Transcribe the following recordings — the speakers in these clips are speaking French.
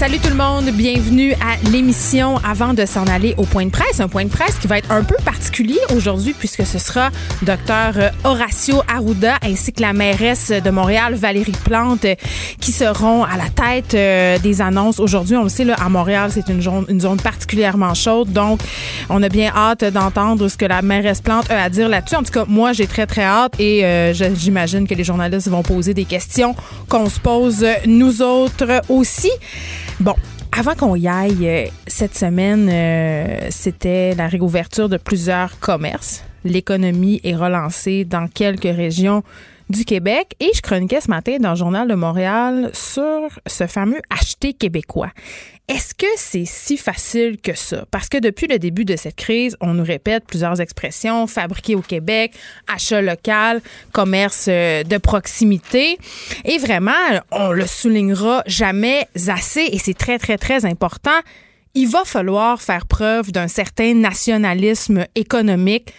Salut tout le monde, bienvenue à l'émission avant de s'en aller au point de presse. Un point de presse qui va être un peu particulier aujourd'hui puisque ce sera docteur Horacio Arruda ainsi que la mairesse de Montréal, Valérie Plante, qui seront à la tête euh, des annonces aujourd'hui. On le sait, là, à Montréal, c'est une zone, une zone particulièrement chaude. Donc, on a bien hâte d'entendre ce que la mairesse Plante a à dire là-dessus. En tout cas, moi, j'ai très, très hâte et euh, j'imagine que les journalistes vont poser des questions qu'on se pose nous autres aussi. Bon, avant qu'on y aille, euh, cette semaine, euh, c'était la réouverture de plusieurs commerces. L'économie est relancée dans quelques régions du Québec et je chroniquais ce matin dans le Journal de Montréal sur ce fameux acheter québécois. Est-ce que c'est si facile que ça? Parce que depuis le début de cette crise, on nous répète plusieurs expressions, fabriquer au Québec, achat local, commerce euh, de proximité. Et vraiment, on le soulignera jamais assez et c'est très, très, très important. Il va falloir faire preuve d'un certain nationalisme économique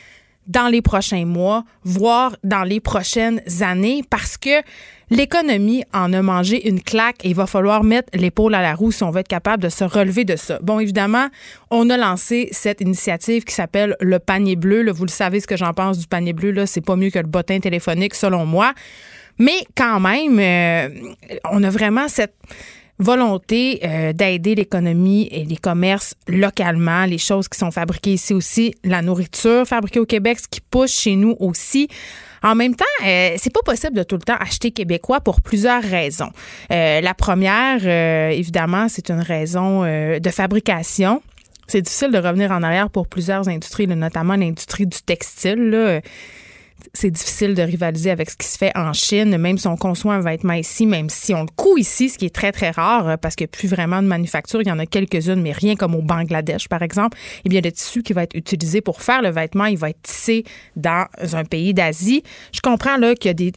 dans les prochains mois, voire dans les prochaines années, parce que l'économie en a mangé une claque et il va falloir mettre l'épaule à la roue si on veut être capable de se relever de ça. Bon, évidemment, on a lancé cette initiative qui s'appelle le panier bleu. vous le savez ce que j'en pense du panier bleu. Là, c'est pas mieux que le bottin téléphonique, selon moi. Mais quand même, euh, on a vraiment cette volonté euh, d'aider l'économie et les commerces localement, les choses qui sont fabriquées ici aussi, la nourriture fabriquée au Québec, ce qui pousse chez nous aussi. En même temps, euh, c'est pas possible de tout le temps acheter québécois pour plusieurs raisons. Euh, la première, évidemment, c'est une raison de fabrication. C'est difficile de revenir en arrière pour plusieurs industries, notamment l'industrie du textile. Là c'est difficile de rivaliser avec ce qui se fait en Chine, même si on conçoit un vêtement ici, même si on le coud ici, ce qui est très, très rare euh, parce qu'il n'y a plus vraiment de manufacture. Il y en a quelques-unes, mais rien comme au Bangladesh, par exemple. Eh bien, le tissu qui va être utilisé pour faire le vêtement, il va être tissé dans un pays d'Asie. Je comprends qu'il y a des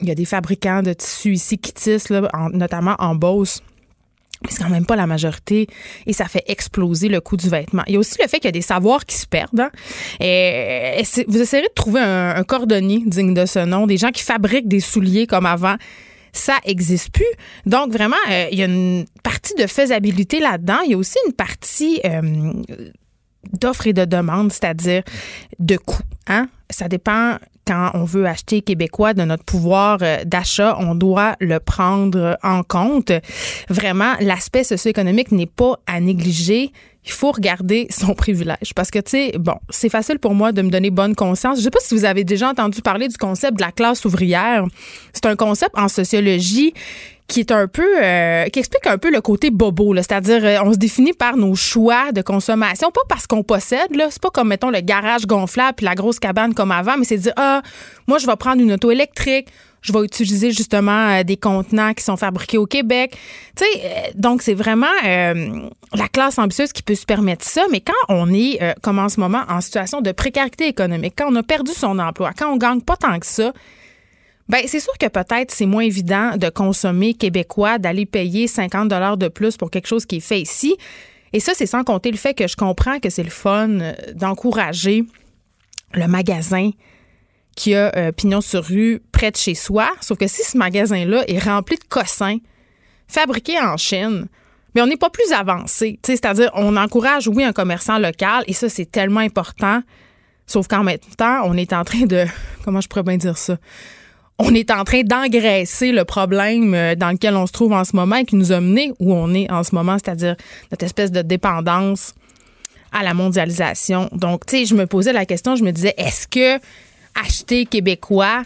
y a des fabricants de tissus ici qui tissent, notamment en Beauce c'est quand même pas la majorité et ça fait exploser le coût du vêtement. Il y a aussi le fait qu'il y a des savoirs qui se perdent. Hein. Et, vous essayerez de trouver un, cordonnier digne de ce nom, des gens qui fabriquent des souliers comme avant? Ça existe plus. Donc vraiment, euh, il y a une partie de faisabilité là-dedans. Il y a aussi une partie euh, d'offre et de demande, c'est-à-dire de coût. Hein? Ça dépend quand on veut acheter québécois de notre pouvoir euh, d'achat, on doit le prendre en compte. Vraiment, l'aspect socio-économique n'est pas à négliger il faut regarder son privilège. Parce que, tu sais, bon, c'est facile pour moi de me donner bonne conscience. Je sais pas si vous avez déjà entendu parler du concept de la classe ouvrière. C'est un concept en sociologie qui est un peu euh, qui explique un peu le côté bobo c'est-à-dire euh, on se définit par nos choix de consommation. Pas parce qu'on possède c'est pas comme mettons le garage gonflable puis la grosse cabane comme avant mais c'est dire ah moi je vais prendre une auto électrique. Je vais utiliser justement euh, des contenants qui sont fabriqués au Québec. Donc c'est vraiment la classe ambitieuse qui peut se permettre ça, mais quand on est, comme en ce moment, en situation de précarité économique, quand on a perdu son emploi, quand on gagne pas tant que ça, ben, c'est sûr que peut-être c'est moins évident de consommer québécois, d'aller payer 50 dollars de plus pour quelque chose qui est fait ici. Et ça, c'est sans compter le fait que je comprends que c'est le fun euh, d'encourager le magasin qui a euh, pignon sur rue près de chez soi. Sauf que si ce magasin-là est rempli de cossins fabriqués en Chine, mais on n'est pas plus avancé. C'est-à-dire, on encourage, oui, un commerçant local, et ça, c'est tellement important. Sauf qu'en même temps, on est en train de. Comment je pourrais bien dire ça? On est en train d'engraisser le problème euh, dans lequel on se trouve en ce moment et qui nous a mené où on est en ce moment, c'est-à-dire notre espèce de dépendance à la mondialisation. Donc, tu sais, je me posais la question, je me disais, est-ce que acheter québécois,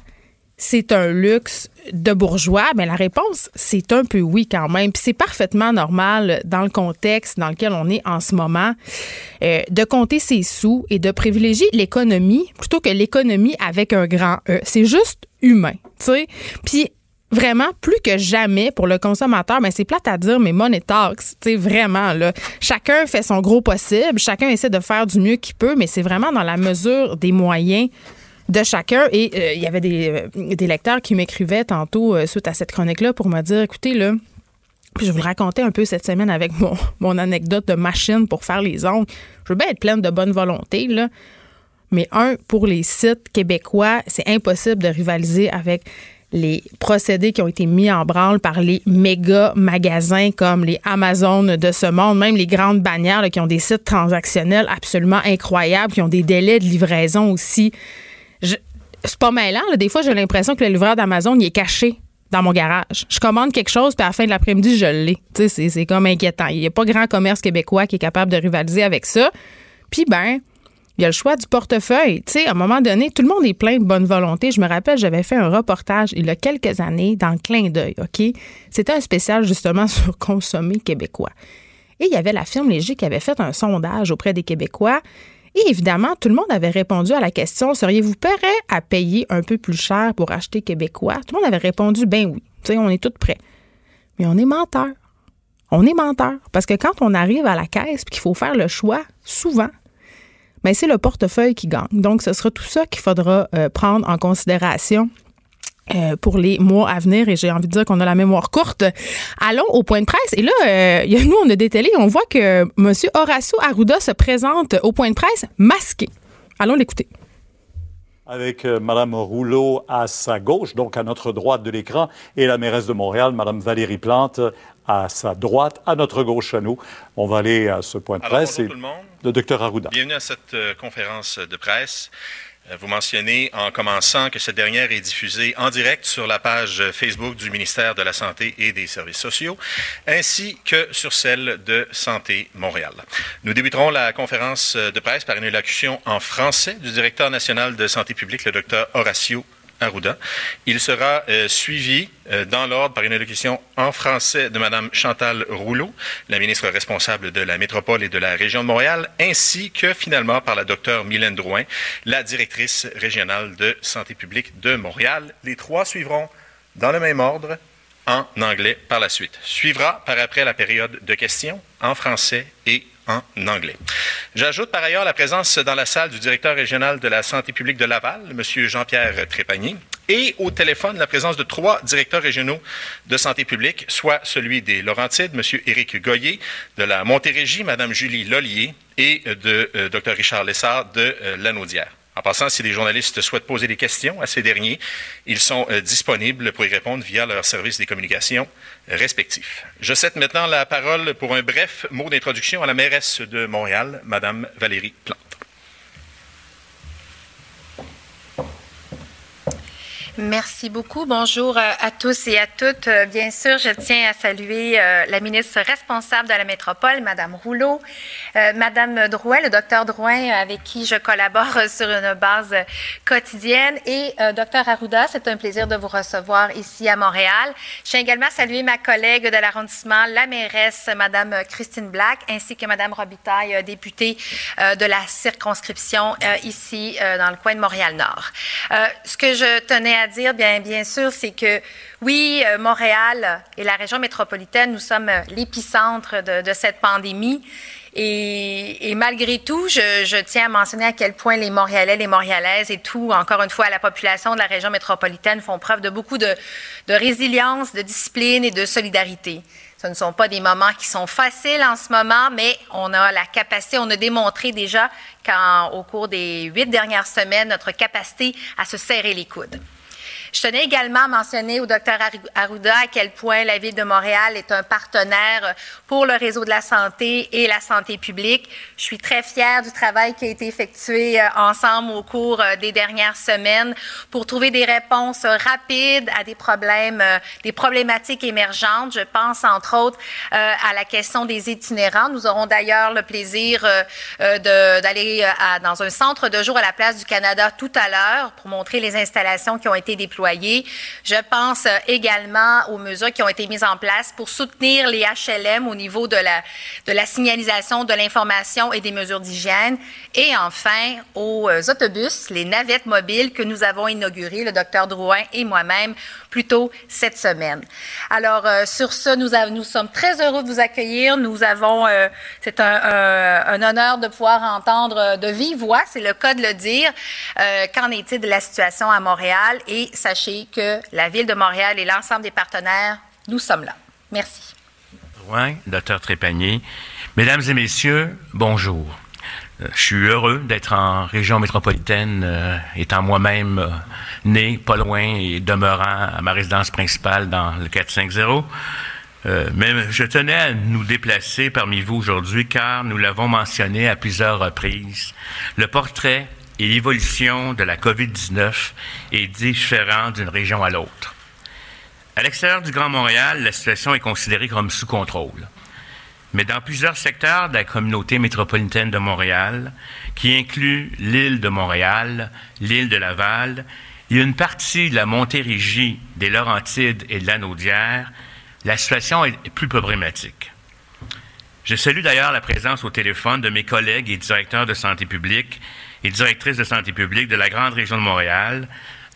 c'est un luxe de bourgeois? Mais ben, la réponse, c'est un peu oui quand même. Puis c'est parfaitement normal dans le contexte dans lequel on est en ce moment euh, de compter ses sous et de privilégier l'économie plutôt que l'économie avec un grand E. C'est juste humain. Puis vraiment plus que jamais pour le consommateur, mais c'est plate à dire, mais money talks, vraiment là. Chacun fait son gros possible, chacun essaie de faire du mieux qu'il peut, mais c'est vraiment dans la mesure des moyens de chacun. Et euh, il y avait des, euh, des lecteurs qui m'écrivaient tantôt euh, suite à cette chronique-là pour me dire, écoutez là. Puis je vous le racontais un peu cette semaine avec mon, mon anecdote de machine pour faire les ongles. Je veux bien être pleine de bonne volonté, là. Mais un, pour les sites québécois, c'est impossible de rivaliser avec les procédés qui ont été mis en branle par les méga magasins comme les Amazon de ce monde, même les grandes bannières qui ont des sites transactionnels absolument incroyables, qui ont des délais de livraison aussi. C'est pas mêlant. Des fois, j'ai l'impression que le livreur d'Amazon, il est caché dans mon garage. Je commande quelque chose, puis à la fin de l'après-midi, je l'ai. C'est comme inquiétant. Il n'y a pas grand commerce québécois qui est capable de rivaliser avec ça. Puis, ben, il y a le choix du portefeuille. Tu sais, à un moment donné, tout le monde est plein de bonne volonté. Je me rappelle, j'avais fait un reportage il y a quelques années dans le clin d'œil, OK? C'était un spécial justement sur consommer québécois. Et il y avait la firme Léger qui avait fait un sondage auprès des Québécois. Et évidemment, tout le monde avait répondu à la question seriez-vous prêt à payer un peu plus cher pour acheter québécois? Tout le monde avait répondu ben oui. Tu sais, on est tous prêts. Mais on est menteur. On est menteur. Parce que quand on arrive à la caisse et qu'il faut faire le choix, souvent, mais c'est le portefeuille qui gagne. Donc, ce sera tout ça qu'il faudra euh, prendre en considération. Euh, pour les mois à venir et j'ai envie de dire qu'on a la mémoire courte. Allons au point de presse et là, euh, nous on a dételé, on voit que M. Horacio Arruda se présente au point de presse masqué. Allons l'écouter avec Mme Rouleau à sa gauche, donc à notre droite de l'écran, et la mairesse de Montréal, Mme Valérie Plante, à sa droite, à notre gauche à nous. On va aller à ce point de presse. bonjour tout le monde. Le docteur Arruda. Bienvenue à cette euh, conférence de presse. Euh, vous mentionnez en commençant que cette dernière est diffusée en direct sur la page Facebook du ministère de la Santé et des Services sociaux, ainsi que sur celle de Santé Montréal. Nous débuterons la conférence de presse par une élocution en français du directeur national de santé publique, le docteur Horacio Arruda. Il sera euh, suivi euh, dans l'ordre par une allocution en français de Mme Chantal Rouleau, la ministre responsable de la métropole et de la région de Montréal, ainsi que finalement par la docteure Mylène Drouin, la directrice régionale de santé publique de Montréal. Les trois suivront dans le même ordre en anglais par la suite. Suivra par après la période de questions en français et en anglais. J'ajoute par ailleurs la présence dans la salle du directeur régional de la santé publique de Laval, M. Jean-Pierre Trépanier, et au téléphone la présence de trois directeurs régionaux de santé publique, soit celui des Laurentides, M. Éric Goyer, de la Montérégie, Mme Julie Lollier, et de euh, Dr. Richard Lessard de euh, Lanaudière. En passant, si les journalistes souhaitent poser des questions à ces derniers, ils sont euh, disponibles pour y répondre via leur service des communications respectifs. Je cède maintenant la parole pour un bref mot d'introduction à la mairesse de Montréal, Madame Valérie Plante. Merci beaucoup. Bonjour euh, à tous et à toutes. Euh, bien sûr, je tiens à saluer euh, la ministre responsable de la métropole, Madame Rouleau, Madame Drouin, le docteur Drouin, avec qui je collabore sur une base quotidienne, et docteur Arruda. C'est un plaisir de vous recevoir ici à Montréal. Je tiens également à saluer ma collègue de l'arrondissement, la mairesse, Madame Christine Black, ainsi que Madame Robitaille, députée de la circonscription ici dans le coin de Montréal-Nord. ce que je tenais à dire, bien, sûr, c'est que oui, euh, Montréal et la région métropolitaine, nous sommes euh, l'épicentre de, cette pandémie. Et, malgré tout, je, tiens à mentionner à quel point les Montréalais, les Montréalaises et tout, encore une fois, la population de la région métropolitaine font preuve de beaucoup de, de résilience, de discipline et de solidarité. Ce ne sont pas des moments qui sont faciles en ce moment, mais on a la capacité, on a démontré déjà qu'au cours des huit dernières semaines, notre capacité à se serrer les coudes. Je tenais également à mentionner au docteur Arruda à quel point la Ville de Montréal est un partenaire pour le réseau de la santé et la santé publique. Je suis très fière du travail qui a été effectué euh, ensemble au cours euh, des dernières semaines pour trouver des réponses rapides à des problèmes, euh, des problématiques émergentes. Je pense entre autres à la question des itinérants. Nous aurons d'ailleurs le plaisir d'aller dans un centre de jour à la place du Canada tout à l'heure pour montrer les installations qui ont été déployées Je pense euh, également aux mesures qui ont été mises en place pour soutenir les HLM au niveau de la, de la signalisation, de l'information et des mesures d'hygiène. Et enfin, aux euh, autobus, les navettes mobiles que nous avons inaugurées, le docteur Drouin et moi-même, plus tôt cette semaine. Alors, euh, sur ce, nous, nous, sommes très heureux de vous accueillir. Nous avons, euh, c'est un, un, honneur de pouvoir entendre de vive voix, c'est le cas de le dire, euh, qu'en est-il de la situation à Montréal? Et sachez que la Ville de Montréal et l'ensemble des partenaires, nous sommes là. Merci. Oui, docteur Trépanier. Mesdames et messieurs, bonjour. Euh, je suis heureux d'être en région métropolitaine, euh, étant moi-même euh, né pas loin et demeurant à ma résidence principale dans le 450. mais je tenais à nous déplacer parmi vous aujourd'hui car nous l'avons mentionné à plusieurs reprises. Le portrait et l'évolution de la COVID-19 est différent d'une région à l'autre. À l'extérieur du Grand Montréal, la situation est considérée comme sous contrôle mais dans plusieurs secteurs de la communauté métropolitaine de Montréal, qui inclut l'île de Montréal, l'île de Laval, et une partie de la Montérégie, des Laurentides et de la Naudière, la situation est plus problématique. Je salue d'ailleurs la présence au téléphone de mes collègues et directeurs de santé publique et directrices de santé publique de la grande région de Montréal,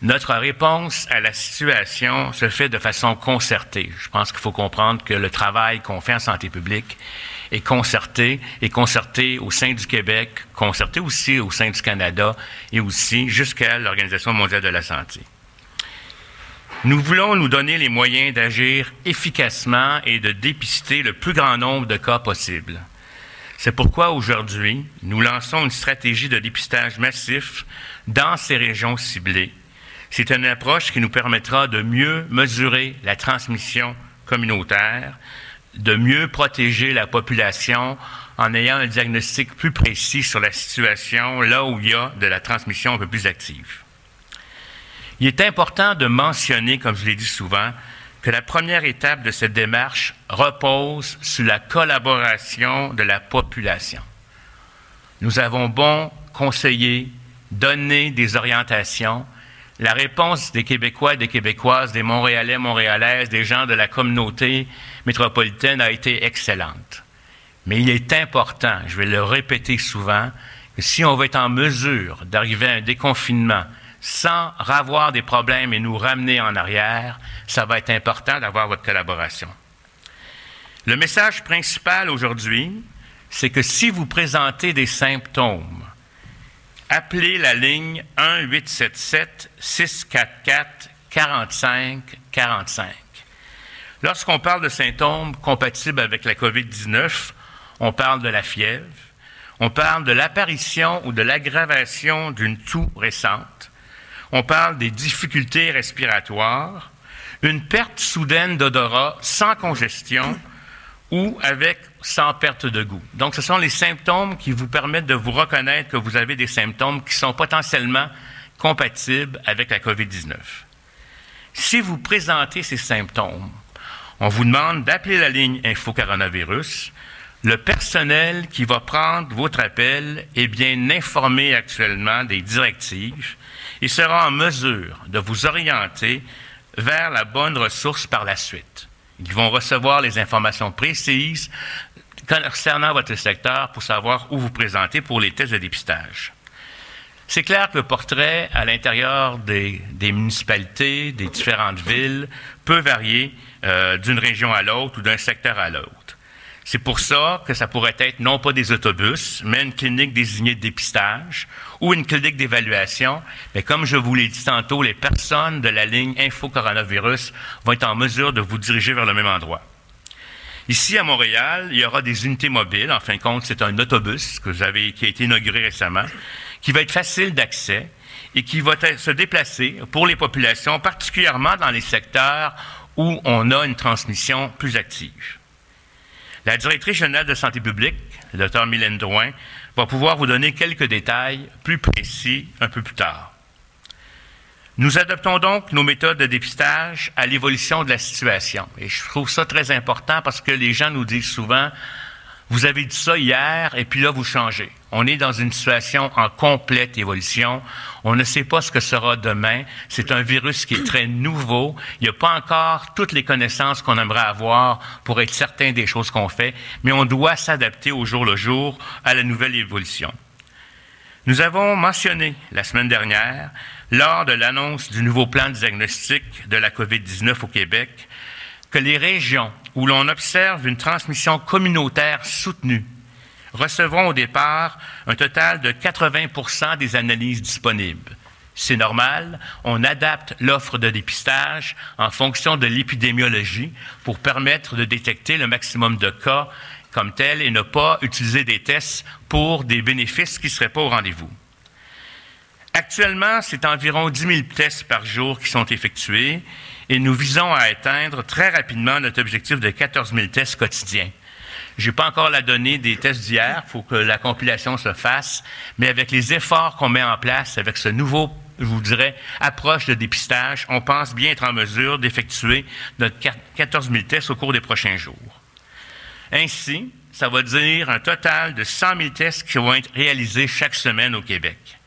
notre réponse à la situation se fait de façon concertée. Je pense qu'il faut comprendre que le travail qu'on fait en santé publique est concerté, est concerté au sein du Québec, concerté aussi au sein du Canada et aussi jusqu'à l'Organisation mondiale de la santé. Nous voulons nous donner les moyens d'agir efficacement et de dépister le plus grand nombre de cas possible. C'est pourquoi aujourd'hui, nous lançons une stratégie de dépistage massif dans ces régions ciblées c'est une approche qui nous permettra de mieux mesurer la transmission communautaire, de mieux protéger la population en ayant un diagnostic plus précis sur la situation là où il y a de la transmission un peu plus active. Il est important de mentionner, comme je l'ai dit souvent, que la première étape de cette démarche repose sur la collaboration de la population. Nous avons bon conseiller, donner des orientations, la réponse des Québécois, des Québécoises, des Montréalais, Montréalaises, des gens de la communauté métropolitaine a été excellente. Mais il est important, je vais le répéter souvent, que si on veut être en mesure d'arriver à un déconfinement sans avoir des problèmes et nous ramener en arrière, ça va être important d'avoir votre collaboration. Le message principal aujourd'hui, c'est que si vous présentez des symptômes, appelez la ligne 1-877-644-4545. Lorsqu'on parle de symptômes compatibles avec la COVID-19, on parle de la fièvre, on parle de l'apparition ou de l'aggravation d'une toux récente, on parle des difficultés respiratoires, une perte soudaine d'odorat sans congestion ou avec sans perte de goût. Donc, ce sont les symptômes qui vous permettent de vous reconnaître que vous avez des symptômes qui sont potentiellement compatibles avec la COVID-19. Si vous présentez ces symptômes, on vous demande d'appeler la ligne Info Coronavirus. Le personnel qui va prendre votre appel est bien informé actuellement des directives et sera en mesure de vous orienter vers la bonne ressource par la suite. Ils vont recevoir les informations précises concernant votre secteur pour savoir où vous présenter pour les tests de dépistage. C'est clair que le portrait à l'intérieur des, municipalités, des différentes villes, peut varier euh, d'une région à l'autre ou d'un secteur à l'autre. C'est pour ça que ça pourrait être non pas des autobus, mais une clinique désignée de dépistage ou une clinique d'évaluation. Mais comme je vous l'ai dit tantôt, les personnes de la ligne Info Coronavirus vont être en mesure de vous diriger vers le même endroit. Ici, à Montréal, il y aura des unités mobiles. En fin de compte, c'est un autobus qui a été inauguré récemment, qui va être facile d'accès et qui va se déplacer pour les populations, particulièrement dans les secteurs où on a une transmission plus active. La directrice générale de santé publique, le docteur Mylène Drouin, va pouvoir vous donner quelques détails plus précis un peu plus tard. Nous adoptons donc nos méthodes de dépistage à l'évolution de la situation. Et je trouve ça très important parce que les gens nous disent souvent, Vous avez dit ça hier et puis là, vous changez. On est dans une situation en complète évolution. On ne sait pas ce que sera demain. C'est un virus qui est très nouveau. Il n'y a pas encore toutes les connaissances qu'on aimerait avoir pour être certain des choses qu'on fait, mais on doit s'adapter au jour le jour à la nouvelle évolution. Nous avons mentionné la semaine dernière, lors de l'annonce du nouveau plan de diagnostic de la COVID-19 au Québec, que les régions où l'on observe une transmission communautaire soutenue recevront au départ un total de 80% des analyses disponibles. C'est normal, on adapte l'offre de dépistage en fonction de l'épidémiologie pour permettre de détecter le maximum de cas comme tel et ne pas utiliser des tests pour des bénéfices qui ne seraient pas au rendez-vous. Actuellement, c'est environ 10 000 tests par jour qui sont effectués et nous visons à atteindre très rapidement notre objectif de 14 000 tests quotidiens. Je n'ai pas encore la donnée des tests d'hier, il faut que la compilation se fasse, mais avec les efforts qu'on met en place, avec ce nouveau, je vous dirais, approche de dépistage, on pense bien être en mesure d'effectuer notre 14 000 tests au cours des prochains jours. Ainsi, ça va dire un total de 100 000 tests qui vont être réalisés chaque semaine au Québec.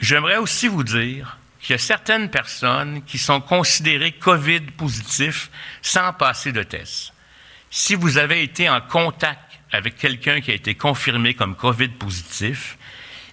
J'aimerais aussi vous dire qu'il y a certaines personnes qui sont considérées COVID positifs sans passer de test. Si vous avez été en contact avec quelqu'un qui a été confirmé comme COVID positif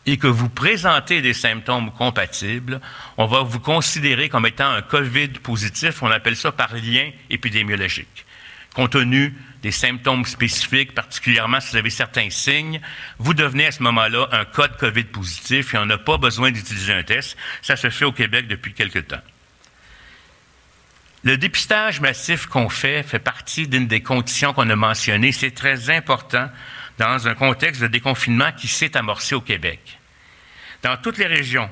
et que vous présentez des symptômes compatibles, on va vous considérer comme étant un COVID positif. On appelle ça par lien épidémiologique. Compte tenu des symptômes spécifiques, particulièrement si vous avez certains signes, vous devenez à ce moment-là un code COVID positif et on n'a pas besoin d'utiliser un test. Ça se fait au Québec depuis quelque temps. Le dépistage massif qu'on fait fait partie d'une des conditions qu'on a mentionnées. C'est très important dans un contexte de déconfinement qui s'est amorcé au Québec. Dans toutes les régions,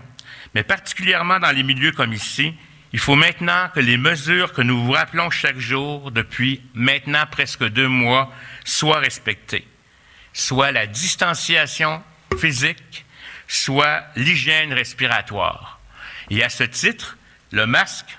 mais particulièrement dans les milieux comme ici, il faut maintenant que les mesures que nous vous rappelons chaque jour depuis maintenant presque deux mois soient respectées, soit la distanciation physique, soit l'hygiène respiratoire. Et à ce titre, le masque,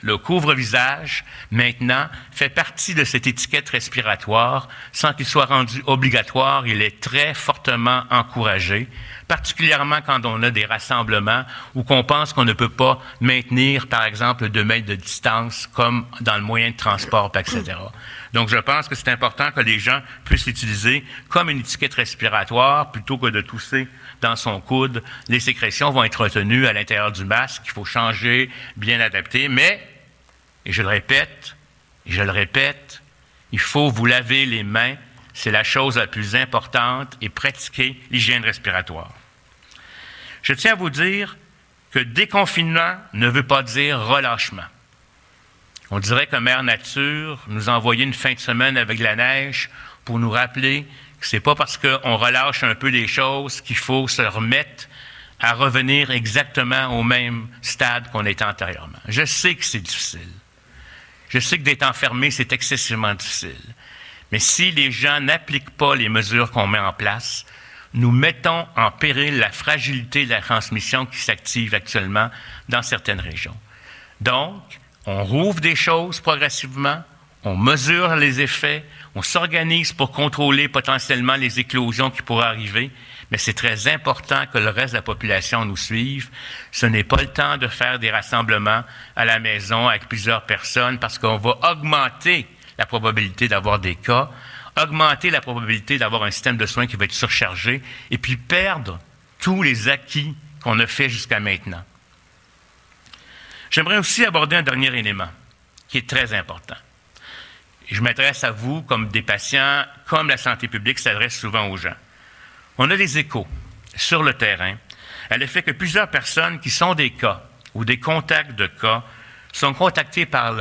le couvre-visage, maintenant, fait partie de cette étiquette respiratoire sans qu'il soit rendu obligatoire. Il est très fortement encouragé particulièrement quand on a des rassemblements ou qu'on pense qu'on ne peut pas maintenir, par exemple, deux mètres de distance, comme dans le moyen de transport, etc. Donc, je pense que c'est important que les gens puissent l'utiliser comme une étiquette respiratoire plutôt que de tousser dans son coude. Les sécrétions vont être retenues à l'intérieur du masque. Il faut changer, bien adapter. Mais, et je le répète, et je le répète, il faut vous laver les mains. C'est la chose la plus importante et pratiquer l'hygiène respiratoire. Je tiens à vous dire que déconfinement ne veut pas dire relâchement. On dirait que Mère Nature nous a envoyé une fin de semaine avec la neige pour nous rappeler c'est pas parce qu'on relâche un peu les choses qu'il faut se remettre à revenir exactement au même stade qu'on était antérieurement. Je sais que c'est difficile. Je sais que d'être enfermé, c'est excessivement difficile. Mais si les gens n'appliquent pas les mesures qu'on met en place, nous mettons en péril la fragilité de la transmission qui s'active actuellement dans certaines régions. Donc, on rouvre des choses progressivement, on mesure les effets, on s'organise pour contrôler potentiellement les éclosions qui pourraient arriver, mais c'est très important que le reste de la population nous suive. Ce n'est pas le temps de faire des rassemblements à la maison avec plusieurs personnes parce qu'on va augmenter la probabilité d'avoir des cas augmenter la probabilité d'avoir un système de soins qui va être surchargé et puis perdre tous les acquis qu'on a fait jusqu'à maintenant. J'aimerais aussi aborder un dernier élément qui est très important. Je m'adresse à vous comme des patients, comme la santé publique s'adresse souvent aux gens. On a des échos sur le terrain à l'effet que plusieurs personnes qui sont des cas ou des contacts de cas sont contactés par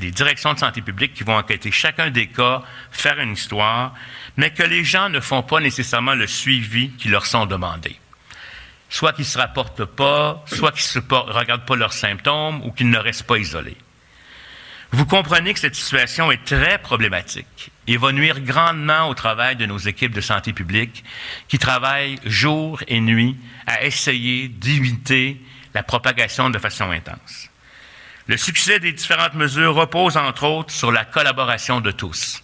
les directions de santé publique qui vont enquêter chacun des cas, faire une histoire, mais que les gens ne font pas nécessairement le suivi qui leur sont demandés. Soit qu'ils ne se rapportent pas, soit qu'ils ne regardent pas leurs symptômes ou qu'ils ne restent pas isolés. Vous comprenez que cette situation est très problématique et va nuire grandement au travail de nos équipes de santé publique qui travaillent jour et nuit à essayer d'éviter la propagation de façon intense. Le succès des différentes mesures repose entre autres sur la collaboration de tous.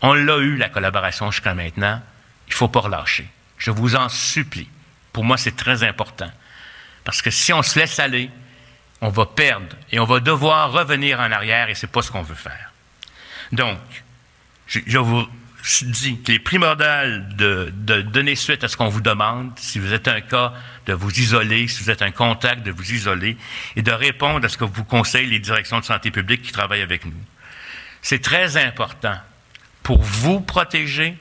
On l'a eu, la collaboration jusqu'à maintenant. Il ne faut pas relâcher. Je vous en supplie. Pour moi, c'est très important. Parce que si on se laisse aller, on va perdre et on va devoir revenir en arrière et ce n'est pas ce qu'on veut faire. Donc, je, vous dis qu'il est primordial de, donner suite à ce qu'on vous demande. Si vous êtes un cas, de vous isoler. Si vous êtes un contact, de vous isoler. Et de répondre à ce que vous conseillent les directions de santé publique qui travaillent avec nous. C'est très important pour vous protéger,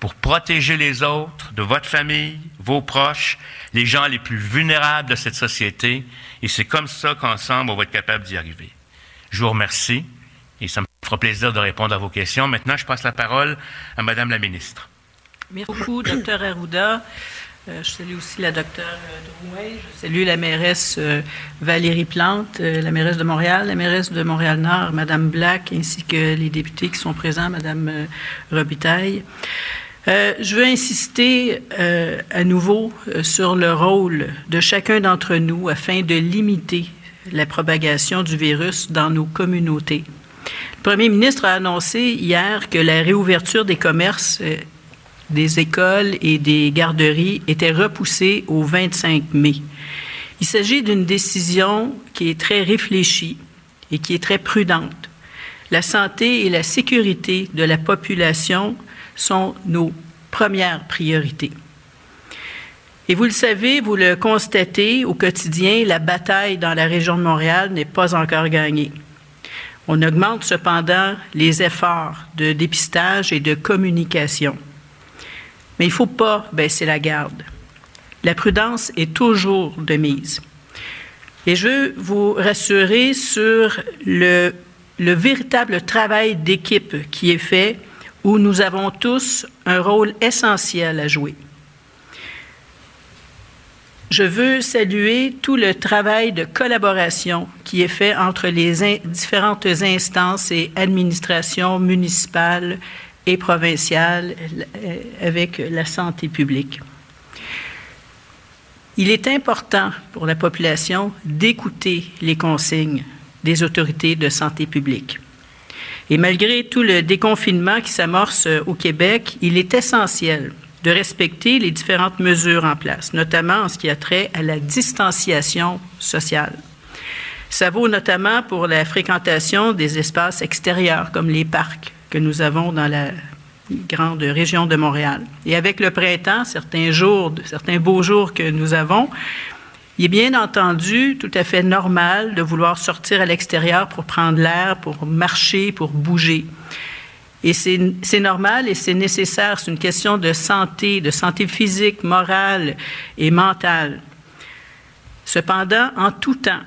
pour protéger les autres, de votre famille, vos proches, les gens les plus vulnérables de cette société. Et c'est comme ça qu'ensemble, on va être capable d'y arriver. Je vous remercie et ça me fera plaisir de répondre à vos questions. Maintenant, je passe la parole à Madame la ministre. Merci beaucoup, Dr. Arruda. Euh, je salue aussi la docteure euh, Drouin. Je salue la mairesse euh, Valérie Plante, la mairesse de Montréal, la mairesse de Montréal-Nord, Madame Black, ainsi que les députés qui sont présents, Madame Robitaille. Je veux insister à nouveau sur le rôle de chacun d'entre nous afin de limiter la propagation du virus dans nos communautés. Le premier ministre a annoncé hier que la réouverture des commerces des écoles et des garderies était repoussée au 25 mai. Il s'agit d'une décision qui est très réfléchie et qui est très prudente. La santé et la sécurité de la population sont nos premières priorités. Et vous le savez, vous le constatez au quotidien, la bataille dans la région de Montréal n'est pas encore gagnée. On augmente cependant les efforts de dépistage et de communication. Mais il ne faut pas baisser la garde. La prudence est toujours de mise. Et je veux vous rassurer sur le, le véritable travail d'équipe qui est fait, où nous avons tous un rôle essentiel à jouer. Je veux saluer tout le travail de collaboration qui est fait entre les différentes instances et administrations municipales et provinciale euh, avec la santé publique. Il est important pour la population d'écouter les consignes des autorités de santé publique. Et malgré tout le déconfinement qui s'amorce euh, au Québec, il est essentiel de respecter les différentes mesures en place, notamment en ce qui a trait à la distanciation sociale. Ça vaut notamment pour la fréquentation des espaces extérieurs comme les parcs, que nous avons dans la grande région de Montréal. Et avec le printemps, certains jours, certains beaux jours que nous avons, il est bien entendu tout à fait normal de vouloir sortir à l'extérieur pour prendre l'air, pour marcher, pour bouger. Et c'est normal et c'est nécessaire. C'est une question de santé, de santé physique, morale et mentale. Cependant, en tout temps,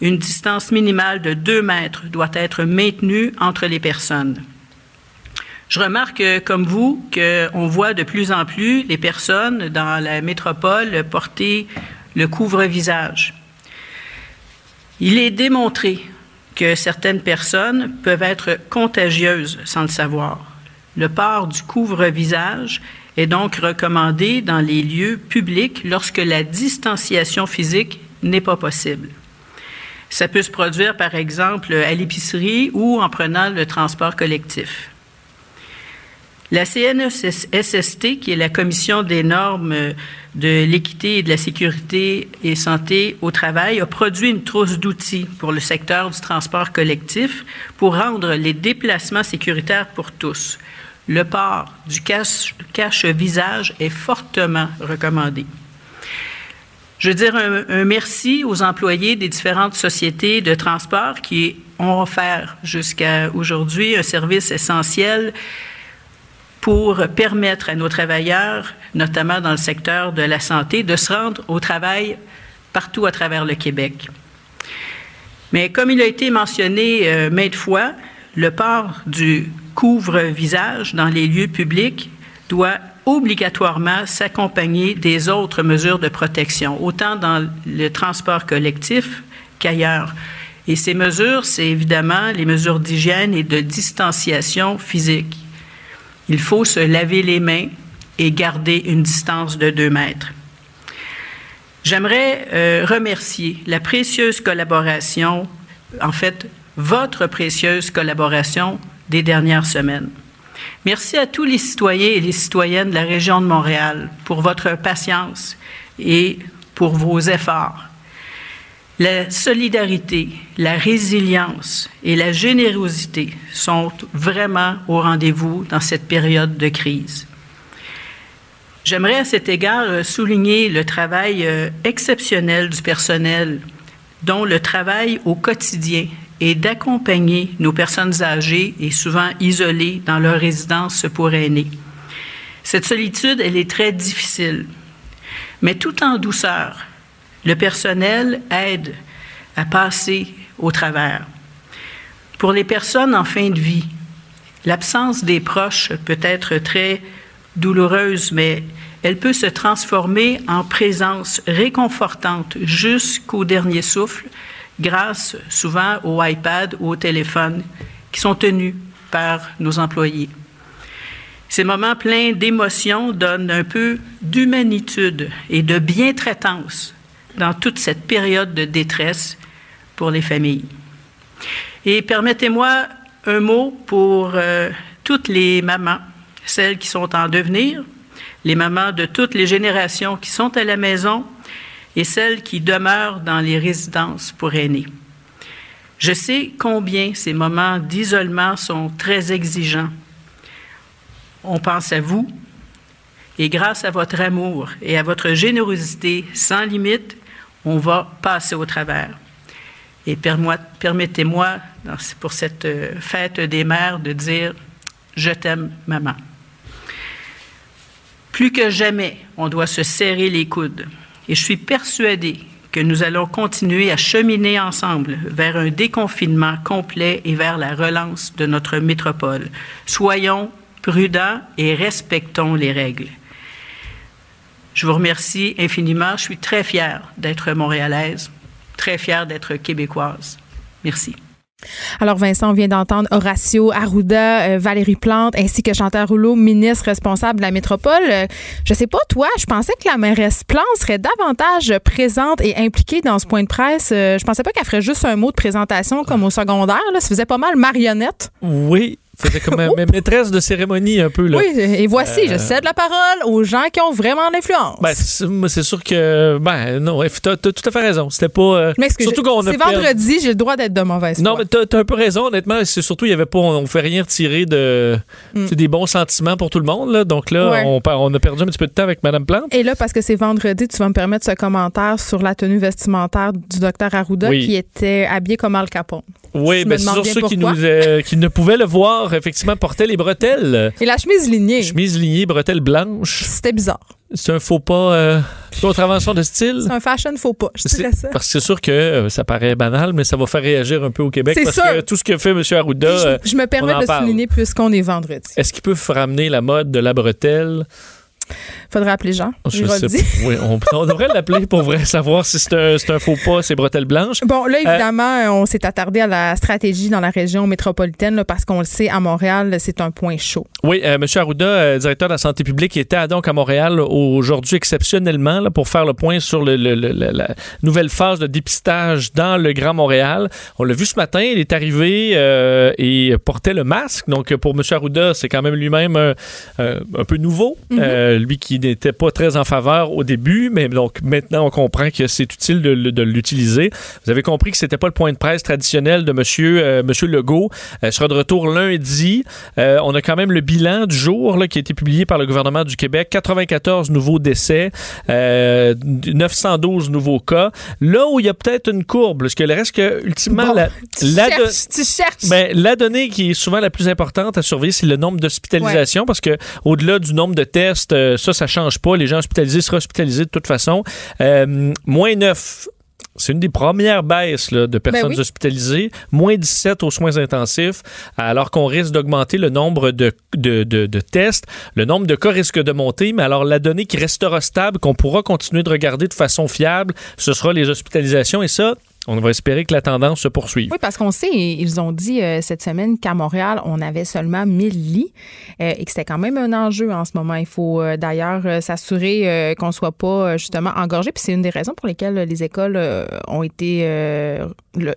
une distance minimale de deux mètres doit être maintenue entre les personnes. Je remarque, euh, comme vous, qu'on voit de plus en plus les personnes dans la métropole porter le couvre-visage. Il est démontré que certaines personnes peuvent être contagieuses sans le savoir. Le port du couvre-visage est donc recommandé dans les lieux publics lorsque la distanciation physique n'est pas possible. Ça peut se produire, par exemple, à l'épicerie ou en prenant le transport collectif. La CNSST, qui est la Commission des normes de l'équité et de la sécurité et santé au travail, a produit une trousse d'outils pour le secteur du transport collectif pour rendre les déplacements sécuritaires pour tous. Le port du cache-visage est fortement recommandé. Je veux dire un, un, merci aux employés des différentes sociétés de transport qui ont offert jusqu'à aujourd'hui un service essentiel pour permettre à nos travailleurs, notamment dans le secteur de la santé, de se rendre au travail partout à travers le Québec. Mais comme il a été mentionné euh, maintes fois, le port du couvre-visage dans les lieux publics doit obligatoirement s'accompagner des autres mesures de protection, autant dans le transport collectif qu'ailleurs. Et ces mesures, c'est évidemment les mesures d'hygiène et de distanciation physique. Il faut se laver les mains et garder une distance de deux mètres. J'aimerais euh, remercier la précieuse collaboration, en fait, votre précieuse collaboration des dernières semaines. Merci à tous les citoyens et les citoyennes de la région de Montréal pour votre patience et pour vos efforts. La solidarité, la résilience et la générosité sont vraiment au rendez-vous dans cette période de crise. J'aimerais à cet égard euh, souligner le travail euh, exceptionnel du personnel, dont le travail au quotidien est d'accompagner nos personnes âgées et souvent isolées dans leur résidence pour aînés. Cette solitude, elle est très difficile, mais tout en douceur, le personnel aide à passer au travers. Pour les personnes en fin de vie, l'absence des proches peut être très douloureuse, mais elle peut se transformer en présence réconfortante jusqu'au dernier souffle, grâce souvent au iPad ou au téléphone qui sont tenus par nos employés. Ces moments pleins d'émotions donnent un peu d'humanitude et de bientraitance dans toute cette période de détresse pour les familles. Et permettez-moi un mot pour euh, toutes les mamans, celles qui sont en devenir, les mamans de toutes les générations qui sont à la maison et celles qui demeurent dans les résidences pour aînés. Je sais combien ces moments d'isolement sont très exigeants. On pense à vous et grâce à votre amour et à votre générosité sans limite, on va passer au travers. Et permettez-moi, pour cette euh, fête des mères, de dire Je t'aime, maman. Plus que jamais, on doit se serrer les coudes. Et je suis persuadée que nous allons continuer à cheminer ensemble vers un déconfinement complet et vers la relance de notre métropole. Soyons prudents et respectons les règles. Je vous remercie infiniment. Je suis très fière d'être montréalaise, très fière d'être québécoise. Merci. Alors, Vincent, on vient d'entendre Horacio Arruda, euh, Valérie Plante, ainsi que Chantal Rouleau, ministre responsable de la métropole. Euh, je sais pas, toi, je pensais que la mairesse Plante serait davantage présente et impliquée dans ce point de presse. Euh, je pensais pas qu'elle ferait juste un mot de présentation comme au secondaire. Là. Ça faisait pas mal marionnette. Oui, c'était comme ma maîtresse de cérémonie un peu. Là. Oui, et voici, je cède la parole aux gens qui ont vraiment l'influence. Ben, c'est sûr que. Ben, non, tu as, tout à fait raison. C'était pas. Euh, surtout qu'on C'est vendredi, j'ai le droit d'être de mauvaise Non, mais tu as, un peu raison, honnêtement. C'est surtout, il y avait pas. On ne fait rien retirer de. Mm. des bons sentiments pour tout le monde. Là. Donc là, on, on, a perdu un petit peu de temps avec Mme Plante. Et là, parce que c'est vendredi, tu vas me permettre ce commentaire sur la tenue vestimentaire du docteur Arruda qui était habillé comme Al Capone. Oui, bien, sur ceux qui, nous, euh, qui ne pouvaient le voir, effectivement, portaient les bretelles. Et la chemise lignée. Chemise lignée, bretelles blanches. C'était bizarre. C'est un faux pas, euh, contravention de style? C'est un fashion faux pas, je dirais ça. Parce que c'est sûr que euh, ça paraît banal, mais ça va faire réagir un peu au Québec. parce que tout ce que fait M. Arruda. Je, je me permets de souligner puisqu'on est vendredi. Est-ce qu'il peut ramener la mode de la bretelle? Faudrait appeler Jean. Je oui, on, devrait l'appeler pour vrai savoir si c'est un, faux pas, ces bretelles blanches. Bon, là, euh, évidemment, on s'est attardé à la stratégie dans la région métropolitaine parce qu'on le sait, à Montréal, c'est un point chaud. Oui, euh, M. Arruda, euh, directeur de la santé publique, était donc à Montréal aujourd'hui exceptionnellement là, pour faire le point sur le, la nouvelle phase de dépistage dans le Grand Montréal. On l'a vu ce matin, il est arrivé et portait le masque. Donc, pour M. Arruda, c'est quand même lui-même un peu nouveau. Mm-hmm. Euh, lui qui n'était pas très en faveur au début, mais donc maintenant on comprend que c'est utile de, l'utiliser. Vous avez compris que c'était pas le point de presse traditionnel de Monsieur euh, Monsieur Legault. Euh, sera de retour lundi. on a quand même le bilan du jour là, qui a été publié par le gouvernement du Québec. 94 nouveaux décès, 912 nouveaux cas. Là où il y a peut-être une courbe, parce que le reste que ultimement la, ben, la donnée qui est souvent la plus importante à surveiller, c'est le nombre d'hospitalisations, parce que au-delà du nombre de tests euh, ça, ça change pas. Les gens hospitalisés seront hospitalisés de toute façon. Euh, moins 9 c'est une des premières baisses de ben personnes hospitalisées, moins 17 aux soins intensifs, alors qu'on risque d'augmenter le nombre de, de, de, tests, le nombre de cas risque de monter, mais alors la donnée qui restera stable, qu'on pourra continuer de regarder de façon fiable, ce sera les hospitalisations, et ça, On va espérer que la tendance se poursuive. Oui, parce qu'on sait, ils ont dit euh, cette semaine qu'à Montréal, on avait seulement 1000 lits euh, et que c'était quand même un enjeu en ce moment. Il faut euh, d'ailleurs s'assurer qu'on ne soit pas justement engorgé. Puis c'est une des raisons pour lesquelles les écoles ont été.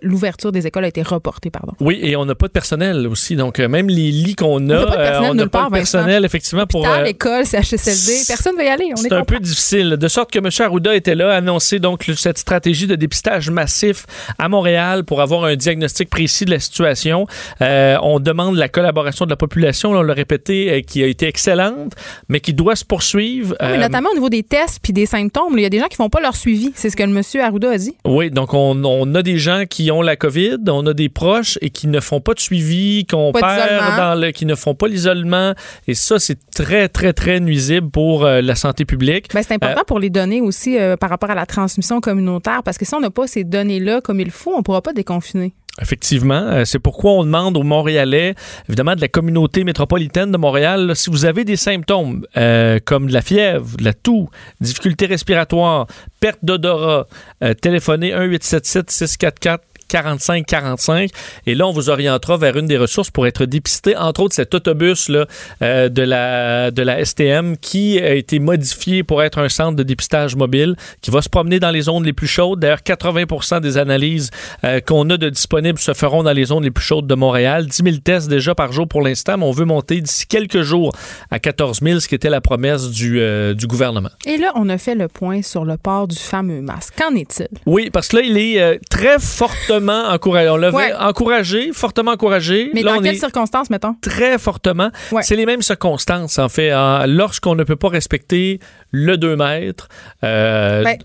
L'ouverture des écoles a été reportée, pardon. Oui, et on n'a pas de personnel aussi. Donc, même les lits qu'on a, on n'a pas, de personnel, effectivement, pour. l'école, CHSLD, personne ne veut y aller. C'est un peu difficile. De sorte que M. Arruda était là, annoncer donc cette stratégie de dépistage massif à Montréal pour avoir un diagnostic précis de la situation. Euh, on demande la collaboration de la population, on l'a répété, euh, qui a été excellente, mais qui doit se poursuivre. Oui, euh, notamment au niveau des tests puis des symptômes. Il y a des gens qui font pas leur suivi. C'est ce que le monsieur Arruda a dit. Oui, donc on, on, a des gens qui ont la COVID, on a des proches et qui ne font pas de suivi, qu'on perd dans le, qui ne font pas l'isolement. Et ça, c'est très, très, très nuisible pour la santé publique. Ben, c'est important pour les données aussi par rapport à la transmission communautaire parce que si on n'a pas ces données-là, comme il faut, on ne pourra pas déconfiner. Effectivement, euh, c'est pourquoi on demande aux Montréalais, évidemment de la communauté métropolitaine de Montréal, si vous avez des symptômes euh, comme de la fièvre, de la toux, difficultés respiratoires, perte d'odorat, euh, téléphonez 1 877 644 45-45. Et là, on vous orientera vers une des ressources pour être dépisté, entre autres cet autobus là, euh, de, la, de la STM qui a été modifié pour être un centre de dépistage mobile qui va se promener dans les zones les plus chaudes. D'ailleurs, 80% des analyses euh, qu'on a de disponibles se feront dans les zones les plus chaudes de Montréal. 10 000 tests déjà par jour pour l'instant, mais on veut monter d'ici quelques jours à 14 000, ce qui était la promesse du, euh, du gouvernement. Et là, on a fait le point sur le port du fameux masque. Qu'en est-il? Oui, parce que là, il est très fortement encouragé. On l'avait encouragé, fortement encouragé. Mais dans quelles circonstances, mettons? Très fortement. C'est les mêmes circonstances, en fait. Lorsqu'on ne peut pas respecter le 2 mètres. Euh, ben,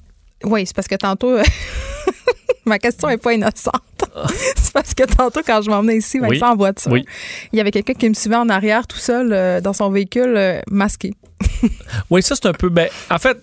oui, c'est parce que tantôt. Ma question n'est pas innocente. C'est parce que tantôt, quand je m'emmenais ici, en voiture, il y avait quelqu'un qui me suivait en arrière tout seul euh, dans son véhicule euh, masqué. oui, ça, c'est un peu. Ben, en fait,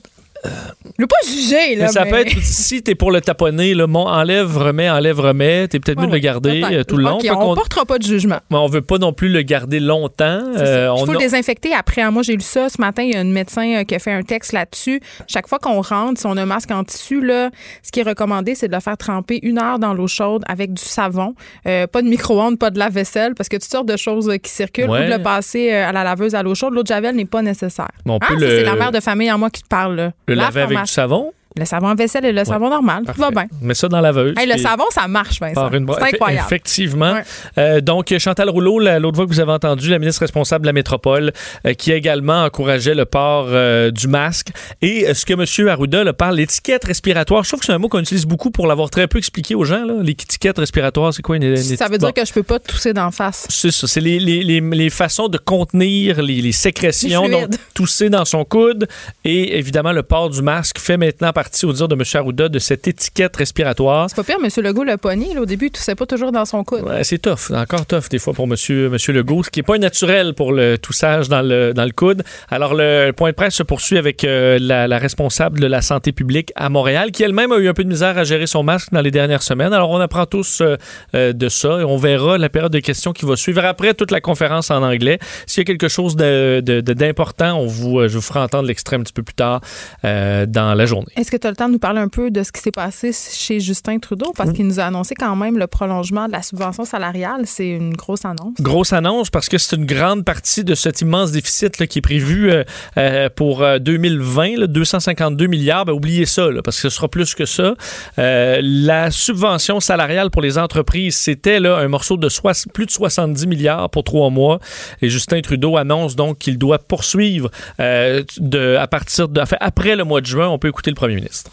je veux pas juger, là. Mais ça peut être, si t'es pour le taponner, le mon enlève, remet, enlève, remet, t'es peut-être mieux de le garder euh, tout le long. on, ne portera pas de jugement. Mais on veut pas non plus le garder longtemps. Euh, il faut le désinfecter après. Moi, j'ai lu ça ce matin. Il y a un médecin euh, qui a fait un texte là-dessus. Chaque fois qu'on rentre, si on a un masque en tissu, là, ce qui est recommandé, c'est de le faire tremper une heure dans l'eau chaude avec du savon. pas de micro-ondes, pas de lave-vaisselle, parce que toutes sortes de choses qui circulent. Ou de le passer à la laveuse à l'eau chaude. L'eau de Javel n'est pas nécessaire. ah, c'est la mère de famille en moi qui te parle. Là. Le laver avec du savon? Le savon à vaisselle et le savon normal. Tout va bien. Mets ça dans la laveuse. le savon, ça marche, Vincent. C'est incroyable. Effectivement. Euh, donc, Chantal Rouleau, l'autre fois que vous avez entendu, la ministre responsable de la métropole, euh, qui également encouragé le port euh, du masque. Et ce que M. Arruda le parle, l'étiquette respiratoire, je trouve que c'est un mot qu'on utilise beaucoup pour l'avoir très peu expliqué aux gens. L'étiquette respiratoire, c'est quoi une, Ça veut dire que je peux pas tousser d'en face. C'est ça. C'est les, les, les, façons de contenir les, sécrétions. Donc, tousser dans son coude. Et évidemment, le port du masque fait maintenant partie, au dire de M. Arruda, de cette étiquette respiratoire. C'est pas pire, M. Legault l'a pogné. au début, tout pas toujours dans son coude. Ouais, c'est tough, encore tough des fois pour M. Monsieur, Legault, ce qui n'est pas naturel pour le toussage dans le, dans le coude. Alors, le point de presse se poursuit avec euh, la, responsable de la santé publique à Montréal, qui elle-même a eu un peu de misère à gérer son masque dans les dernières semaines. Alors, on apprend tous euh, euh, de ça et on verra la période de questions qui va suivre après toute la conférence en anglais. S'il y a quelque chose d'important, de, on vous, je vous ferai entendre l'extrait un petit peu plus tard dans la journée. Est-ce que tu as le temps de nous parler un peu de ce qui s'est passé chez Justin Trudeau? Parce qu'il nous a annoncé quand même le prolongement de la subvention salariale. C'est une grosse annonce. Grosse annonce parce que c'est une grande partie de cet immense déficit qui est prévu euh, euh, pour 2020, euh, 252 milliards. Ben, oubliez ça, parce que ce sera plus que ça. la subvention salariale pour les entreprises, c'était un morceau de plus de 70 milliards pour trois mois. Et Justin Trudeau annonce donc qu'il doit poursuivre de, à partir de, après le mois de juin. On peut écouter le premier ministre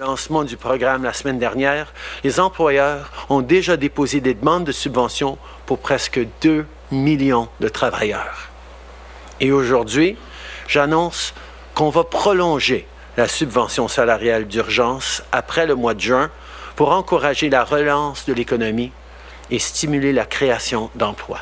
lancement du programme la semaine dernière, les employeurs ont déjà déposé des demandes de subventions pour presque 2 millions de travailleurs. Et aujourd'hui, j'annonce qu'on va prolonger la subvention salariale d'urgence après le mois de juin pour encourager la relance de l'économie et stimuler la création d'emplois.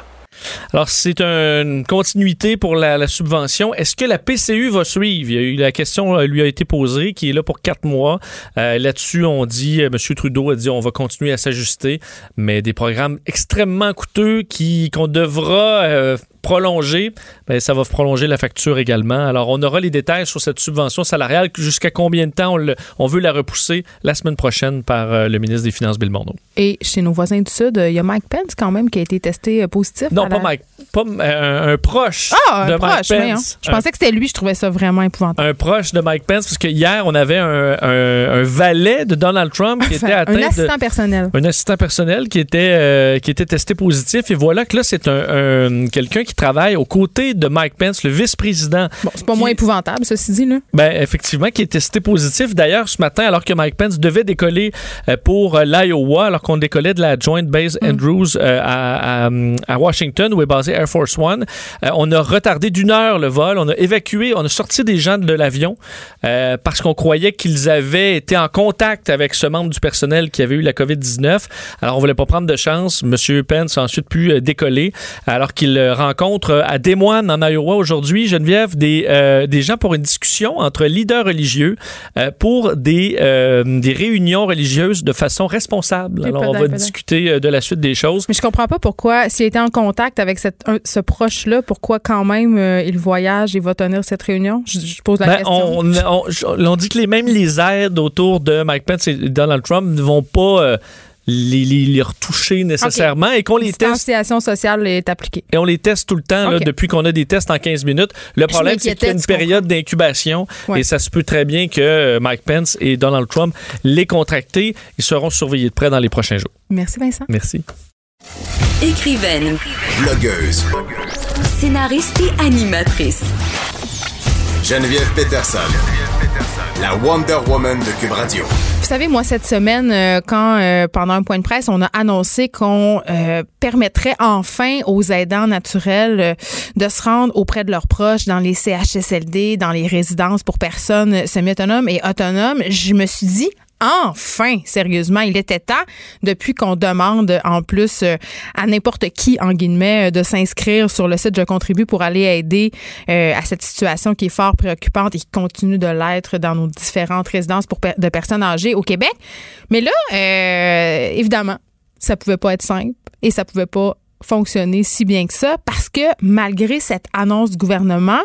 Alors, c'est une continuité pour la, subvention. Est-ce que la PCU va suivre? La question euh, lui a été posée, qui est là pour quatre mois. Euh, là-dessus, on dit, euh, M. Trudeau a dit, on va continuer à s'ajuster, mais des programmes extrêmement coûteux qui qu'on devra prolonger, ben, ça va prolonger la facture également. Alors, on aura les détails sur cette subvention salariale, jusqu'à combien de temps on, on veut la repousser? La semaine prochaine par euh, le ministre des Finances, Bill Morneau. Et chez nos voisins du Sud, il y a Mike Pence quand même qui a été testé euh, positif. Non, pas Mike, pas un, proche ah, de un Mike proche, Pence. Je pensais que c'était lui, je trouvais ça vraiment épouvantable. Un proche de Mike Pence, parce que hier, on avait un, un, valet de Donald Trump qui était atteint. Un assistant personnel. Un assistant personnel qui était, euh, qui était testé positif. Et voilà que là, c'est un, quelqu'un qui travaille aux côtés de Mike Pence, le vice-président. Bon, c'est pas moins épouvantable, ceci dit, là. Ben, effectivement, qui est testé positif. D'ailleurs, ce matin, alors que Mike Pence devait décoller euh, pour euh, l'Iowa, alors qu'on décollait de la Joint Base mm. Andrews à, à, Washington, où est basé Air Force One, on a retardé d'une heure le vol. On a évacué, on a sorti des gens de l'avion parce qu'on croyait qu'ils avaient été en contact avec ce membre du personnel qui avait eu la COVID-19. Alors, on voulait pas prendre de chance. Monsieur Pence a ensuite pu euh, décoller alors qu'il euh, rencontre euh, à Des Moines, en Iowa, aujourd'hui, Geneviève, des, des gens pour une discussion entre leaders religieux pour des, des réunions religieuses de façon responsable. Alors, on va discuter de la suite des choses. Mais je comprends pas pourquoi, s'il était en contact avec cette, ce proche-là, pourquoi quand même il voyage et va tenir cette réunion? Je, pose la ben, question. On, on, dit que les, mêmes les aides autour de Mike Pence et Donald Trump ne vont pas les, les, retoucher nécessairement et qu'on les teste. Distanciation sociale est appliquée. Et on les teste tout le temps là, depuis qu'on a des tests en 15 minutes. Le problème, c'est qu'il y a une période d'incubation et ça se peut très bien que euh, Mike Pence et Donald Trump les contractés. Ils seront surveillés de près dans les prochains jours. Merci Vincent. Merci. Écrivaine. Blogueuse. Scénariste et animatrice. Geneviève Peterson. La Wonder Woman de Cube Radio. Vous savez, moi, cette semaine, euh, quand euh, pendant un point de presse, on a annoncé qu'on euh, permettrait enfin aux aidants naturels de se rendre auprès de leurs proches dans les CHSLD, dans les résidences pour personnes semi-autonomes et autonomes, je me suis dit, enfin, sérieusement, il était temps, depuis qu'on demande en plus euh, à n'importe qui, en guillemets, euh, de s'inscrire sur le site Je contribue pour aller aider euh, à cette situation qui est fort préoccupante et qui continue de l'être dans nos différentes résidences de personnes âgées au Québec. Mais là, évidemment, ça pouvait pas être simple et ça pouvait pas fonctionner si bien que ça parce que malgré cette annonce du gouvernement,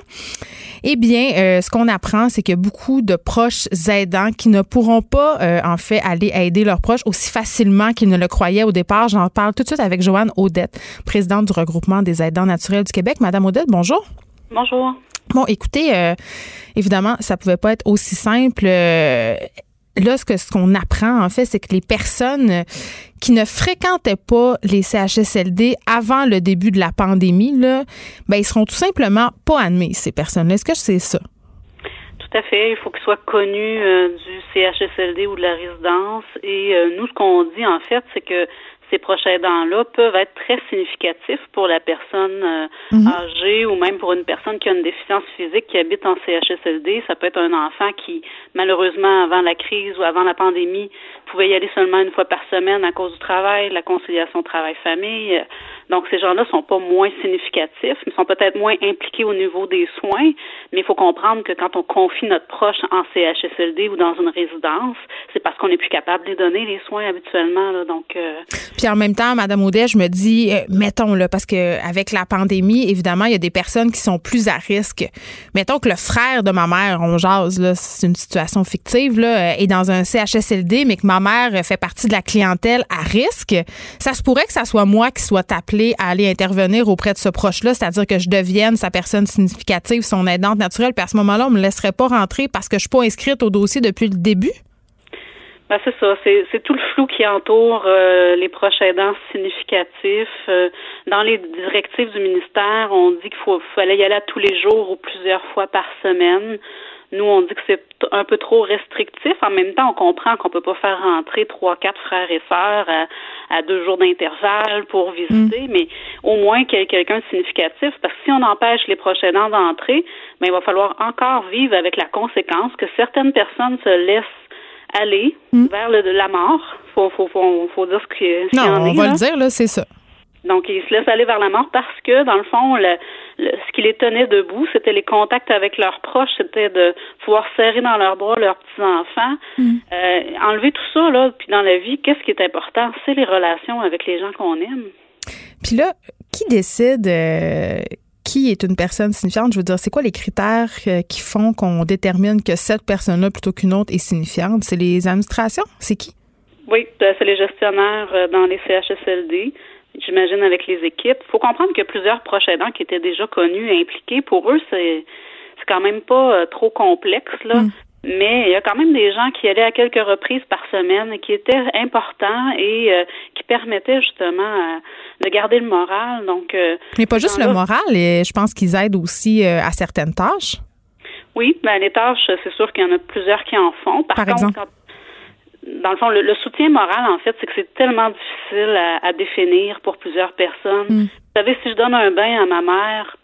eh bien, euh, ce qu'on apprend, c'est qu'il y a beaucoup de proches aidants qui ne pourront pas, euh, en fait, aller aider leurs proches aussi facilement qu'ils ne le croyaient au départ. J'en parle tout de suite avec Joanne Audette, présidente du regroupement des aidants naturels du Québec. Madame Audette, bonjour. Bonjour. Bon, écoutez, euh, évidemment, ça pouvait pas être aussi simple là, ce ce qu'on apprend, en fait, c'est que les personnes qui ne fréquentaient pas les CHSLD avant le début de la pandémie, là, ben, ils seront tout simplement pas admis, ces personnes-là. Est-ce que c'est ça? Tout à fait. Il faut qu'ils soient connus euh, du CHSLD ou de la résidence. Et euh, nous, ce qu'on dit, en fait, c'est que ces proches aidants-là peuvent être très significatifs pour la personne euh, mhm. âgée ou même pour une personne qui a une déficience physique qui habite en CHSLD. Ça peut être un enfant qui, malheureusement, avant la crise ou avant la pandémie, pouvait y aller seulement une fois par semaine à cause du travail, la conciliation travail-famille. Donc, ces gens-là sont pas moins significatifs, mais sont peut-être moins impliqués au niveau des soins. Mais il faut comprendre que quand on confie notre proche en CHSLD ou dans une résidence, c'est qu'on n'est plus capable de les donner les soins habituellement. Là. Donc, euh, puis en même temps, Madame Audet, je me dis, euh, mettons là, parce que avec la pandémie, évidemment, il y a des personnes qui sont plus à risque. Mettons que le frère de ma mère, on jase là, c'est une situation fictive là, euh, est dans un CHSLD, mais que ma mère fait partie de la clientèle à risque. Ça se pourrait que ça soit moi qui soit appelée à aller intervenir auprès de ce proche-là, c'est-à-dire que je devienne sa personne significative, son aidante naturelle. Puis à ce moment-là, on me laisserait pas rentrer parce que je suis pas inscrite au dossier depuis le début? Ben, c'est ça, c'est tout le flou qui entoure euh, les proches aidants significatifs. Euh, dans les directives du ministère, on dit qu'il faut fallait y aller à tous les jours ou plusieurs fois par semaine. Nous, on dit que c'est un peu trop restrictif. En même temps, on comprend qu'on peut pas faire rentrer trois, quatre frères et sœurs à, deux jours d'intervalle pour visiter, mm. mais au moins qu'il y ait quelqu'un de significatif, parce que si on empêche les proches aidants d'entrer, ben, il va falloir encore vivre avec la conséquence que certaines personnes se laissent aller hmm. vers le, la mort. Faut, faut, faut, faut dire ce qu'il y Non, on va le dire, là, c'est ça. Donc, ils se laissent aller vers la mort parce que, dans le fond, le, ce qui les tenait debout, c'était les contacts avec leurs proches, c'était de pouvoir serrer dans leurs bras leurs petits-enfants. Hmm. Euh, enlever tout ça, là, puis dans la vie, qu'est-ce qui est important? C'est les relations avec les gens qu'on aime. Puis là, qui décide euh, qui est une personne signifiante? Je veux dire, c'est quoi les critères qui font qu'on détermine que cette personne-là, plutôt qu'une autre, est signifiante? C'est les administrations? C'est qui? Oui, c'est les gestionnaires dans les CHSLD j'imagine, avec les équipes. Il faut comprendre qu'il y a plusieurs proches aidants qui étaient déjà connus et impliqués. Pour eux, c'est c'est quand même pas euh, trop complexe, là. Mm. Mais il y a quand même des gens qui allaient à quelques reprises par semaine, qui étaient importants et euh, qui permettaient justement euh, de garder le moral. Donc, mais pas juste le moral, et je pense qu'ils aident aussi à certaines tâches. Oui, ben les tâches, c'est sûr qu'il y en a plusieurs qui en font. Par, exemple? dans le fond, le, soutien moral, en fait, c'est que c'est tellement difficile à, définir pour plusieurs personnes. Mm. Vous savez, si je donne un bain à ma mère,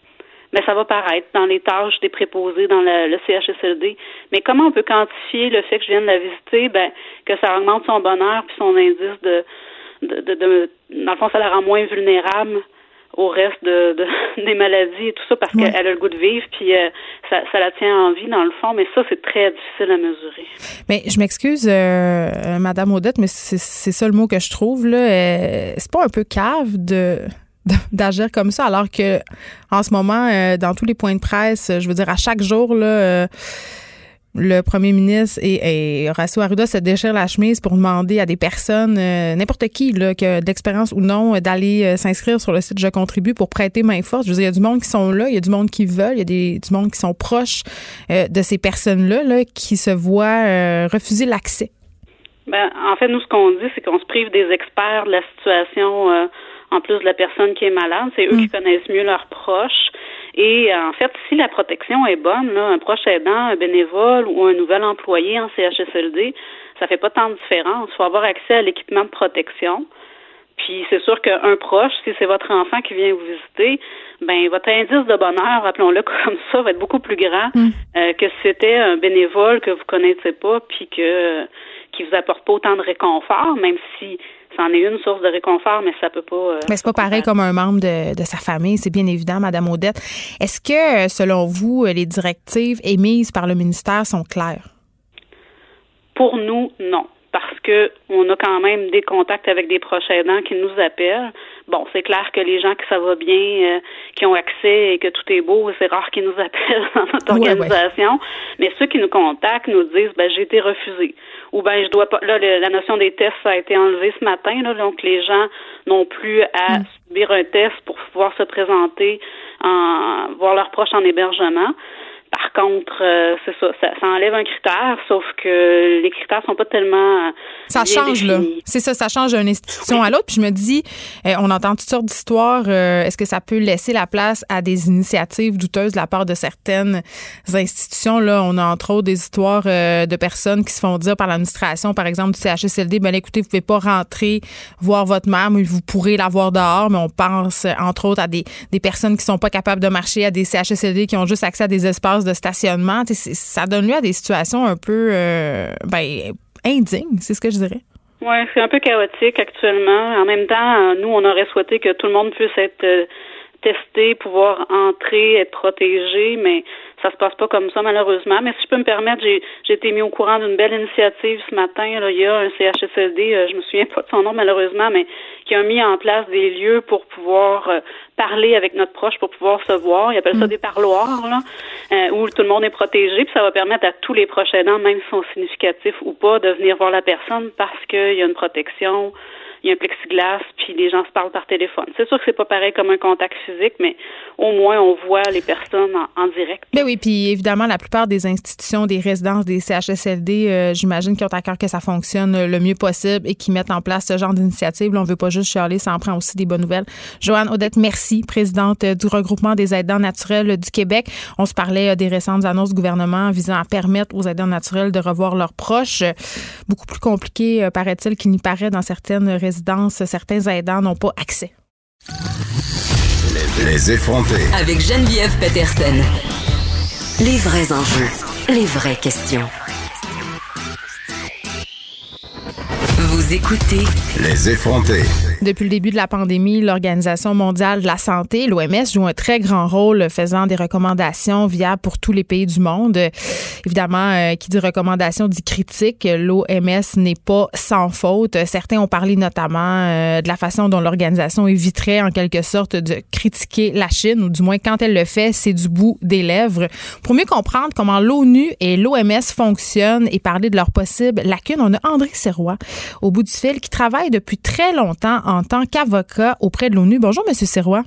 mais ça va paraître dans les tâches des préposés dans le, CHSLD. Mais comment on peut quantifier le fait que je viens de la visiter, ben, que ça augmente son bonheur puis son indice de, de, de, de dans le fond, ça la rend moins vulnérable au reste de, des maladies et tout ça parce qu'elle a le goût de vivre puis euh, ça, ça, la tient en vie dans le fond mais ça c'est très difficile à mesurer. Mais je m'excuse euh, euh, madame Odette mais c'est ça le mot que je trouve là c'est pas un peu cave de d'agir comme ça alors que en ce moment dans tous les points de presse je veux dire à chaque jour là le premier ministre et, Horacio Arruda se déchirent la chemise pour demander à des personnes, euh, n'importe qui, là, qui a de l'expérience ou non, d'aller euh, s'inscrire sur le site Je contribue pour prêter main forte. Je veux dire, il y a du monde qui sont là, il y a du monde qui veulent, il y a des, du monde qui sont proches euh, de ces personnes-là là, qui se voient refuser l'accès. Ben, en fait, nous, ce qu'on dit, c'est qu'on se prive des experts de la situation en plus de la personne qui est malade. C'est eux qui mm. connaissent mieux leurs proches. Et euh, en fait, si la protection est bonne, là, un proche aidant, un bénévole ou un nouvel employé en CHSLD, ça fait pas tant de différence. Il faut avoir accès à l'équipement de protection. Puis c'est sûr qu'un proche, si c'est votre enfant qui vient vous visiter, ben votre indice de bonheur, appelons-le comme ça, va être beaucoup plus grand mm. euh, que si c'était un bénévole que vous connaissez pas, puis que qui vous apporte pas autant de réconfort, même si c'en est une source de réconfort, mais ça peut pas. Euh, mais c'est pas pareil comme un membre de, de sa famille, c'est bien évident, Madame Odette. Est-ce que, selon vous, les directives émises par le ministère sont claires? Pour nous, non parce que on a quand même des contacts avec des proches aidants qui nous appellent. Bon, c'est clair que les gens que ça va bien, euh, qui ont accès et que tout est beau, c'est rare qu'ils nous appellent dans notre organisation. Mais ceux qui nous contactent nous disent, ben j'ai été refusé, ou ben je dois pas. Là, la notion des tests a été enlevée ce matin, là, donc les gens n'ont plus à mm. subir un test pour pouvoir se présenter, en voir leurs proches en hébergement. Par contre, euh, c'est ça, ça, enlève un critère, sauf que les critères sont pas tellement. Euh, ça change, là. C'est ça, ça change d'une institution à l'autre. Puis je me dis, euh, on entend toutes sortes d'histoires. Est-ce que ça peut laisser la place à des initiatives douteuses de la part de certaines institutions? Là, on a entre autres des histoires de personnes qui se font dire par l'administration, par exemple, du CHSLD, ben écoutez, vous pouvez pas rentrer voir votre mère, mais vous pourrez la voir dehors. Mais on pense, entre autres, à des, des personnes qui sont pas capables de marcher, à des CHSLD qui ont juste accès à des espaces de stationnement. Ça donne lieu à des situations un peu euh, ben, indignes, c'est ce que je dirais. Oui, c'est un peu chaotique actuellement. En même temps, nous, on aurait souhaité que tout le monde puisse être euh, testé, pouvoir entrer, être protégé, mais ça se passe pas comme ça malheureusement. Mais si je peux me permettre, j'ai, été mis au courant d'une belle initiative ce matin. Là, il y a un CHSLD, euh, je me souviens pas de son nom malheureusement, mais qui a mis en place des lieux pour pouvoir euh, parler avec notre proche, pour pouvoir se voir. Ils appellent ça mm. des parloirs, là, euh, où tout le monde est protégé. Puis ça va permettre à tous les proches aidants, même s'ils sont significatifs ou pas, de venir voir la personne parce qu'il y a une protection il y a un plexiglas, puis les gens se parlent par téléphone. C'est sûr que c'est pas pareil comme un contact physique, mais au moins on voit les personnes en, direct. Mais ben oui, puis évidemment, la plupart des institutions, des résidences, des CHSLD, euh, j'imagine qu'ils ont à cœur que ça fonctionne le mieux possible et qu'ils mettent en place ce genre d'initiative. On veut pas juste chialer, ça en prend aussi des bonnes nouvelles. Joanne Odette, merci, présidente du regroupement des aidants naturels du Québec. On se parlait euh, des récentes annonces du gouvernement visant à permettre aux aidants naturels de revoir leurs proches. Beaucoup plus compliqué, euh, paraît-il, qu'il n'y paraît dans certaines résidences certains aidants n'ont pas accès. Les effrontés. Avec Geneviève Peterson. Les vrais enjeux, les vraies questions. Vous écoutez Les effrontés. Depuis le début de la pandémie, l'Organisation mondiale de la santé, l'OMS, joue un très grand rôle faisant des recommandations viables pour tous les pays du monde. Évidemment, euh, qui dit recommandations dit critique. L'OMS n'est pas sans faute. Certains ont parlé notamment euh, de la façon dont l'organisation éviterait en quelque sorte de critiquer la Chine, ou du moins quand elle le fait, c'est du bout des lèvres. Pour mieux comprendre comment l'ONU et l'OMS fonctionnent et parler de leurs possibles lacunes, on a André Serrois au bout du fil qui travaille depuis très longtemps en tant qu'avocat auprès de l'ONU. Bonjour, Monsieur Serrois.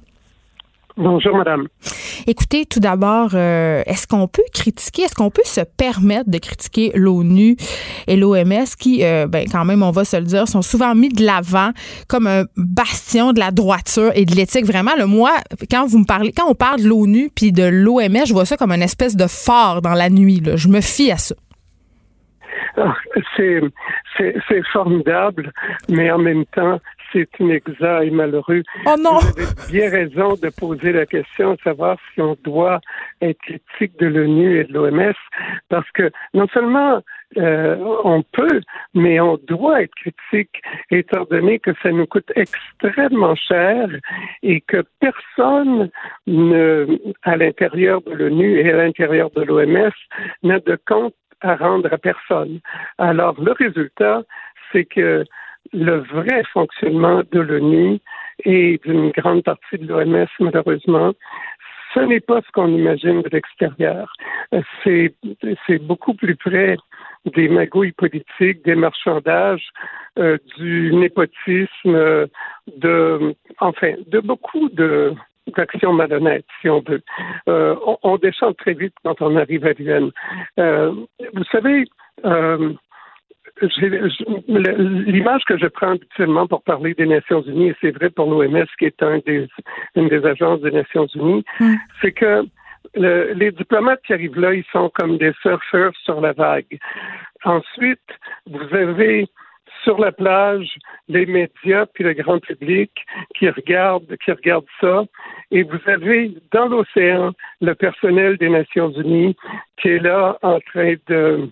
Bonjour, madame. Écoutez, tout d'abord, euh, est-ce qu'on peut critiquer, est-ce qu'on peut se permettre de critiquer l'ONU et l'OMS qui, euh, ben, quand même, on va se le dire, sont souvent mis de l'avant comme un bastion de la droiture et de l'éthique? Vraiment, le moi, quand vous me parlez, quand on parle de l'ONU puis de l'OMS, je vois ça comme une espèce de phare dans la nuit. Là. Je me fie à ça. Ah, c'est, formidable, mais en même temps, c'est inexact et malheureux. Oh non! Vous avez bien raison de poser la question de savoir si on doit être critique de l'ONU et de l'OMS, parce que non seulement euh, on peut, mais on doit être critique, étant donné que ça nous coûte extrêmement cher et que personne ne, à l'intérieur de l'ONU et à l'intérieur de l'OMS n'a de compte à rendre à personne. Alors, le résultat, c'est que le vrai fonctionnement de l'ONU et d'une grande partie de l'OMS, malheureusement, ce n'est pas ce qu'on imagine de l'extérieur. C'est, c'est beaucoup plus près des magouilles politiques, des marchandages, euh, du népotisme, de, enfin, de beaucoup de, d'actions malhonnêtes, si on veut. Euh, on, on, descend très vite quand on arrive à Vienne. Euh, vous savez, euh, l'image que je prends habituellement pour parler des Nations Unies, et c'est vrai pour l'OMS, qui est un des, une des agences des Nations Unies, c'est que le, les diplomates qui arrivent là, ils sont comme des surfeurs sur la vague. Ensuite, vous avez sur la plage, les médias puis le grand public qui regardent, qui regardent ça. Et vous avez dans l'océan le personnel des Nations Unies qui est là en train de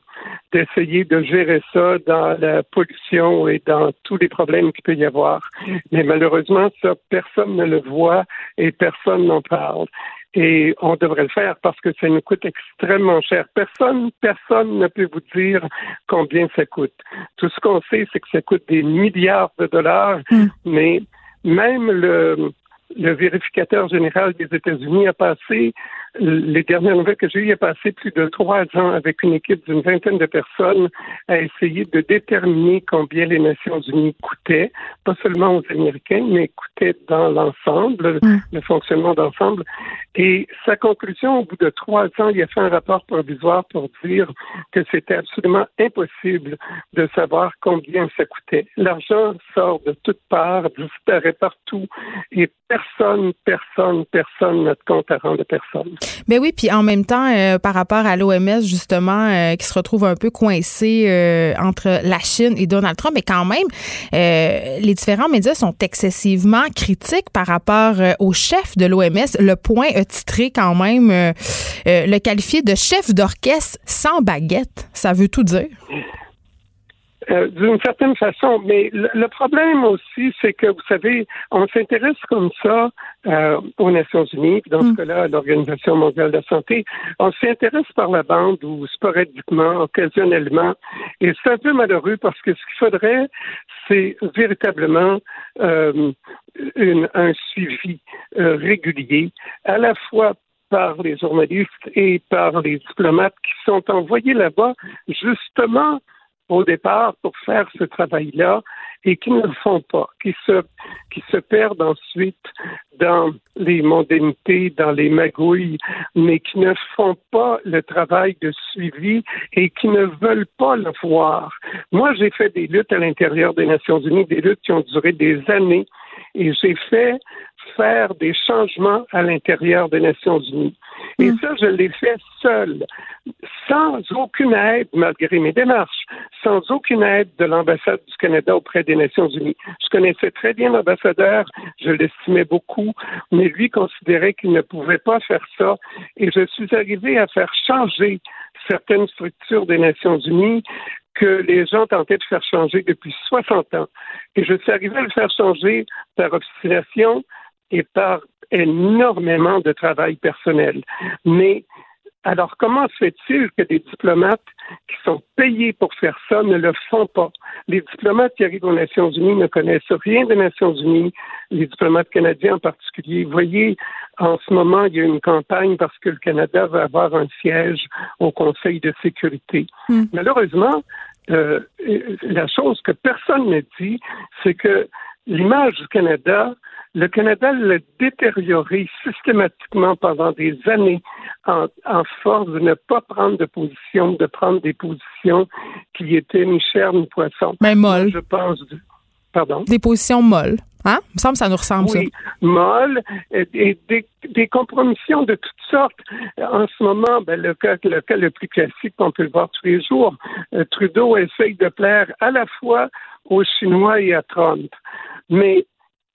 d'essayer de gérer ça dans la pollution et dans tous les problèmes qu'il peut y avoir. Mais malheureusement, ça, personne ne le voit et personne n'en parle. Et on devrait le faire parce que ça nous coûte extrêmement cher. Personne, personne ne peut vous dire combien ça coûte. Tout ce qu'on sait, c'est que ça coûte des milliards de dollars, mm. mais même le, le vérificateur général des États-Unis a passé, les dernières nouvelles que j'ai eues, a passé plus de trois ans avec une équipe d'une vingtaine de personnes à essayer de déterminer combien les Nations Unies coûtaient, pas seulement aux Américains, mais coûtaient dans l'ensemble, mm. le fonctionnement d'ensemble. Et sa conclusion, au bout de trois ans, il a fait un rapport provisoire pour dire que c'était absolument impossible de savoir combien ça coûtait. L'argent sort de toutes parts, disparaît partout, et personne, personne, personne n'a de compte à rendre personne. Mais oui, puis en même temps, euh, par rapport à l'OMS, justement, euh, qui se retrouve un peu coincé euh, entre la Chine et Donald Trump, mais quand même, les différents médias sont excessivement critiques par rapport au chef de l'OMS. Le point a titré quand même le qualifié de chef d'orchestre sans baguette. Ça veut tout dire. Euh, d'une certaine façon. Mais le, problème aussi, c'est que, vous savez, on s'intéresse comme ça euh, aux Nations Unies, dans ce mm. cas-là, à l'Organisation mondiale de la santé. On s'intéresse par la bande ou sporadiquement, occasionnellement. Et c'est un peu malheureux parce que ce qu'il faudrait, c'est véritablement euh, une, un suivi euh, régulier, à la fois par les journalistes et par les diplomates qui sont envoyés là-bas justement au départ pour faire ce travail-là et qui ne le font pas, qui se, qui se perdent ensuite dans les mondanités, dans les magouilles, mais qui ne font pas le travail de suivi et qui ne veulent pas le voir. Moi, j'ai fait des luttes à l'intérieur des Nations Unies, des luttes qui ont duré des années, et j'ai fait faire des changements à l'intérieur des Nations Unies. Et mm. ça, je l'ai fait seul, sans aucune aide, malgré mes démarches, sans aucune aide de l'ambassade du Canada auprès des Nations Unies. Je connaissais très bien l'ambassadeur, je l'estimais beaucoup, mais lui considérait qu'il ne pouvait pas faire ça. Et je suis arrivé à faire changer certaines structures des Nations Unies que les gens tentaient de faire changer depuis 60 ans. Et je suis arrivé à le faire changer par obstination et par énormément de travail personnel. Mais alors, comment se fait-il que des diplomates qui sont payés pour faire ça ne le font pas? Les diplomates qui arrivent aux Nations Unies ne connaissent rien des Nations Unies, les diplomates canadiens en particulier. Vous voyez, en ce moment, il y a une campagne parce que le Canada va avoir un siège au Conseil de sécurité. Hmm. Malheureusement, euh, la chose que personne ne dit, c'est que l'image du Canada le Canada l'a détérioré systématiquement pendant des années en, force de ne pas prendre de position, de prendre des positions qui étaient ni chair ni poisson. Mais molles. Je pense. Pardon? Des positions molles. Hein? Il me semble que ça nous ressemble, oui, molles et, des, compromissions de toutes sortes. En ce moment, ben, le, cas, le cas le plus classique, on peut le voir tous les jours, euh, Trudeau essaye de plaire à la fois aux Chinois et à Trump. Mais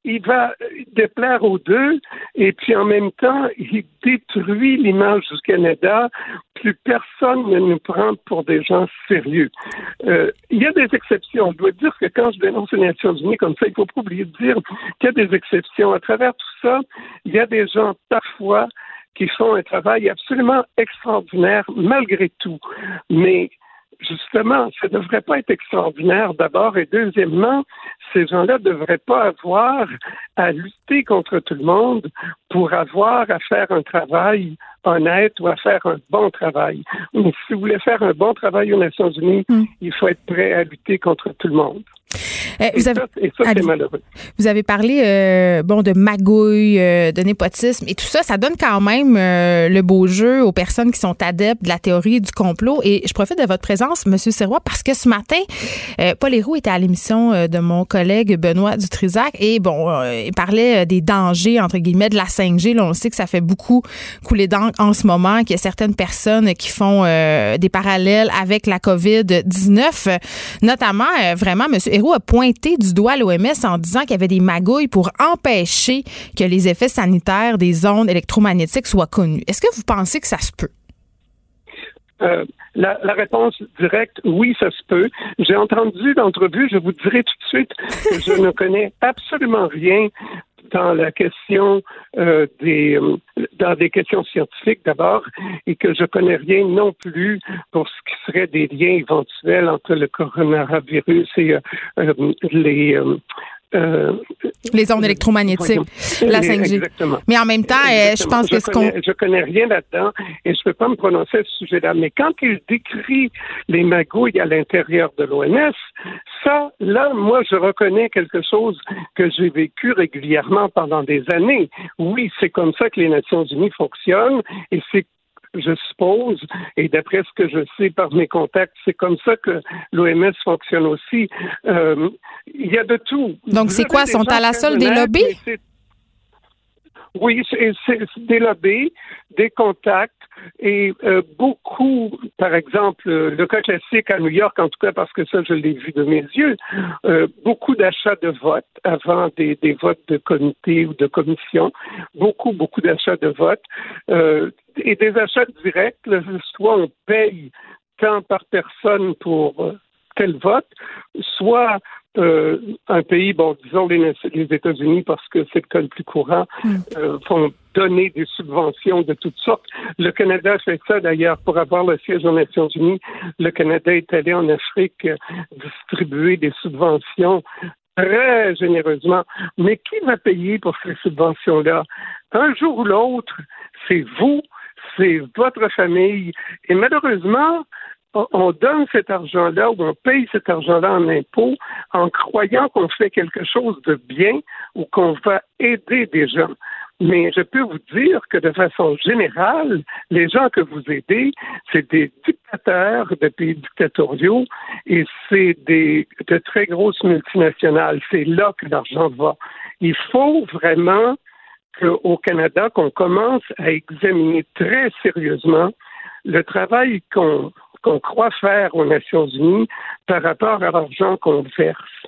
il va déplaire aux deux et puis en même temps, il détruit l'image du Canada. Plus personne ne nous prend pour des gens sérieux. Euh, il y a des exceptions. Je dois dire que quand je dénonce les Nations Unies comme ça, il faut pas oublier de dire qu'il y a des exceptions. À travers tout ça, il y a des gens parfois qui font un travail absolument extraordinaire malgré tout. Mais justement, ça ne devrait pas être extraordinaire d'abord. Et deuxièmement, ces gens-là ne devraient pas avoir à lutter contre tout le monde pour avoir à faire un travail honnête ou à faire un bon travail. Mais si vous voulez faire un bon travail aux Nations Unies, hmm. il faut être prêt à lutter contre tout le monde. Euh, vous, avez, vous avez parlé euh, bon de magouille, euh, de népotisme et tout ça. Ça donne quand même le beau jeu aux personnes qui sont adeptes de la théorie du complot. Et je profite de votre présence, Monsieur Serrois, parce que ce matin, Paul Héroux était à l'émission de mon collègue Benoît Dutrisac et bon, il parlait des dangers entre guillemets de la 5G. Là, on sait que ça fait beaucoup couler d'encre en ce moment, qu'il y a certaines personnes qui font des parallèles avec la COVID-19, notamment vraiment Monsieur Héroux a pointé du doigt l'OMS en disant qu'il y avait des magouilles pour empêcher que les effets sanitaires des ondes électromagnétiques soient connus. Est-ce que vous pensez que ça se peut? Euh, la, réponse directe, oui, ça se peut. J'ai entendu l'entrevue, je vous dirai tout de suite je ne connais absolument rien dans la question euh, des euh, dans des questions scientifiques d'abord et que je connais rien non plus pour ce qui serait des liens éventuels entre le coronavirus et euh, les euh, les ondes électromagnétiques, la 5G. Mais en même temps, je pense que ce qu'on... Je connais rien là-dedans et je ne peux pas me prononcer à ce sujet-là. Mais quand il décrit les magouilles à l'intérieur de l'OMS, ça, là, moi, je reconnais quelque chose que j'ai vécu régulièrement pendant des années. Oui, c'est comme ça que les Nations Unies fonctionnent et c'est je suppose, et d'après ce que je sais par mes contacts, c'est comme ça que l'OMS fonctionne aussi. Euh, il y a de tout. Donc, c'est quoi? Sont à la solde des lobbies? Oui, c'est des lobbies, des contacts et euh, beaucoup, par exemple, le cas classique à New York, en tout cas parce que ça, je l'ai vu de mes yeux, euh, beaucoup d'achats de votes avant des, des, votes de comité ou de commission, beaucoup, beaucoup d'achats de votes et des achats directs, soit on paye tant par personne pour tel vote, soit euh, un pays, bon, disons les, États-Unis, parce que c'est le cas le plus courant, mm. euh, font donner des subventions de toutes sortes. Le Canada fait ça d'ailleurs pour avoir le siège aux Nations Unies. Le Canada est allé en Afrique euh, distribuer des subventions très généreusement. Mais qui va payer pour ces subventions-là? Un jour ou l'autre, c'est vous, c'est votre famille. Et malheureusement, on donne cet argent-là ou on paye cet argent-là en impôts en croyant qu'on fait quelque chose de bien ou qu'on va aider des gens. Mais je peux vous dire que de façon générale, les gens que vous aidez, c'est des dictateurs de pays dictatoriaux et c'est des de très grosses multinationales. C'est là que l'argent va. Il faut vraiment qu'au Canada, qu'on commence à examiner très sérieusement le travail qu'on qu'on croit faire aux Nations Unies par rapport à l'argent qu'on verse.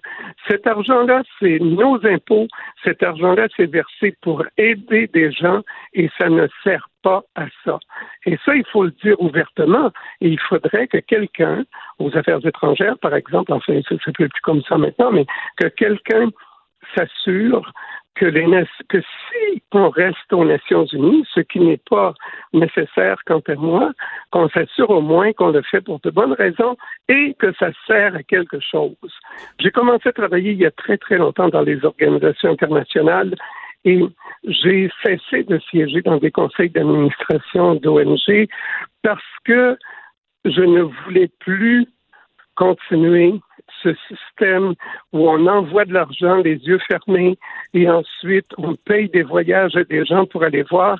Cet argent-là, c'est nos impôts. Cet argent-là, c'est versé pour aider des gens et ça ne sert pas à ça. Et ça, il faut le dire ouvertement. Et il faudrait que quelqu'un, aux affaires étrangères, par exemple, enfin, ça ne plus comme ça maintenant, mais que quelqu'un s'assure que, les, que si on reste aux Nations Unies, ce qui n'est pas nécessaire quant à moi, qu'on s'assure au moins qu'on le fait pour de bonnes raisons et que ça sert à quelque chose. J'ai commencé à travailler il y a très très longtemps dans les organisations internationales et j'ai cessé de siéger dans des conseils d'administration d'ONG parce que je ne voulais plus continuer ce système où on envoie de l'argent les yeux fermés et ensuite on paye des voyages à des gens pour aller voir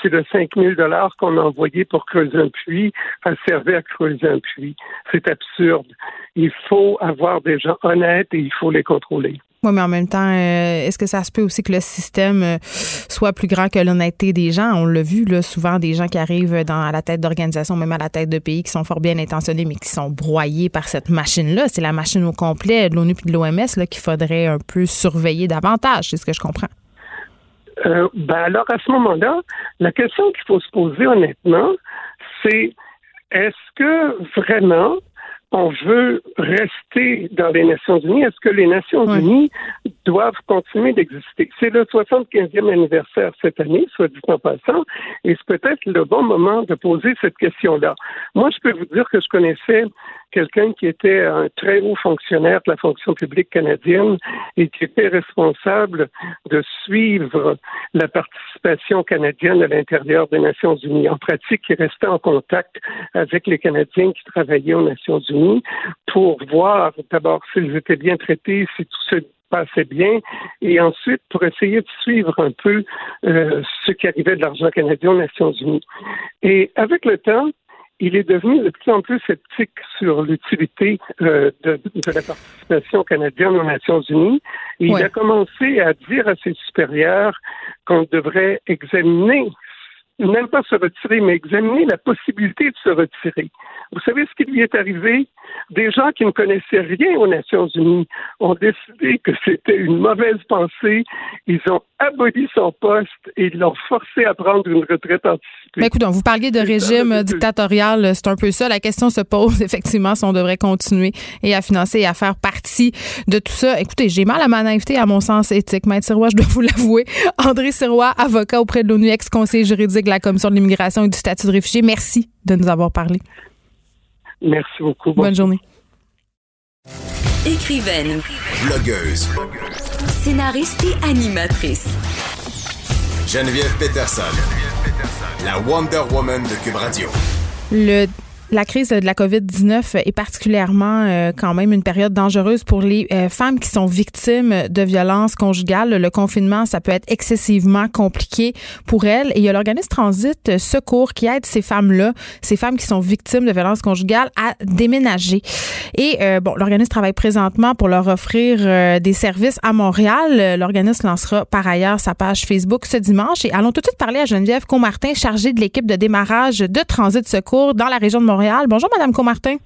si le 5 000 dollars qu'on a envoyé pour creuser un puits a servi à creuser un puits. C'est absurde. Il faut avoir des gens honnêtes et il faut les contrôler. Mais en même temps, euh, est-ce que ça se peut aussi que le système euh, soit plus grand que l'honnêteté des gens? On l'a vu, là, souvent, des gens qui arrivent dans, à la tête d'organisations, même à la tête de pays, qui sont fort bien intentionnés, mais qui sont broyés par cette machine-là. C'est la machine au complet de l'ONU et de l'OMS qu'il faudrait un peu surveiller davantage, c'est ce que je comprends. Euh, ben alors, à ce moment-là, la question qu'il faut se poser honnêtement, c'est est-ce que vraiment on veut rester dans les Nations Unies, est-ce que les Nations Unies doivent continuer d'exister? C'est le 75e anniversaire cette année, soit dit en passant, et c'est peut-être le bon moment de poser cette question-là. Moi, je peux vous dire que je connaissais quelqu'un qui était un très haut fonctionnaire de la fonction publique canadienne et qui était responsable de suivre la participation canadienne à l'intérieur des Nations Unies. En pratique, il restait en contact avec les Canadiens qui travaillaient aux Nations Unies pour voir d'abord s'ils étaient bien traités, si tout se passait bien, et ensuite pour essayer de suivre un peu euh, ce qui arrivait de l'argent canadien aux Nations Unies. Et avec le temps, il est devenu de plus en plus sceptique sur l'utilité euh, de, la participation canadienne aux Nations Unies. Et Il a commencé à dire à ses supérieurs qu'on devrait examiner même pas se retirer, mais examiner la possibilité de se retirer. Vous savez ce qui lui est arrivé? Des gens qui ne connaissaient rien aux Nations Unies ont décidé que c'était une mauvaise pensée. Ils ont aboli son poste et ils l'ont forcé à prendre une retraite anticipée. Mais écoute, vous parliez de régime dictatorial, c'est un peu ça. La question se pose effectivement si on devrait continuer et à financer et à faire partie de tout ça. Écoutez, j'ai mal à ma naïveté à mon sens éthique. Maître Sirois, je dois vous l'avouer. André Sirois, avocat auprès de l'ONU, ex-conseiller juridique de la Commission de l'immigration et du statut de réfugié. Merci de nous avoir parlé. Merci beaucoup. Bonne journée. Écrivaine. Blogueuse. Scénariste et animatrice. Geneviève Peterson. La Wonder Woman de Cube Radio. Le la crise de la COVID-19 est particulièrement euh, quand même une période dangereuse pour les euh, femmes qui sont victimes de violences conjugales. Le confinement, ça peut être excessivement compliqué pour elles. Et il y a l'organisme Transit Secours qui aide ces femmes-là, ces femmes qui sont victimes de violences conjugales, à déménager. Et euh, bon, l'organisme travaille présentement pour leur offrir des services à Montréal. L'organisme lancera par ailleurs sa page Facebook ce dimanche. Et allons tout de suite parler à Geneviève Comartin, chargée de l'équipe de démarrage de Transit Secours dans la région de Montréal Bonjour, Madame Comartin.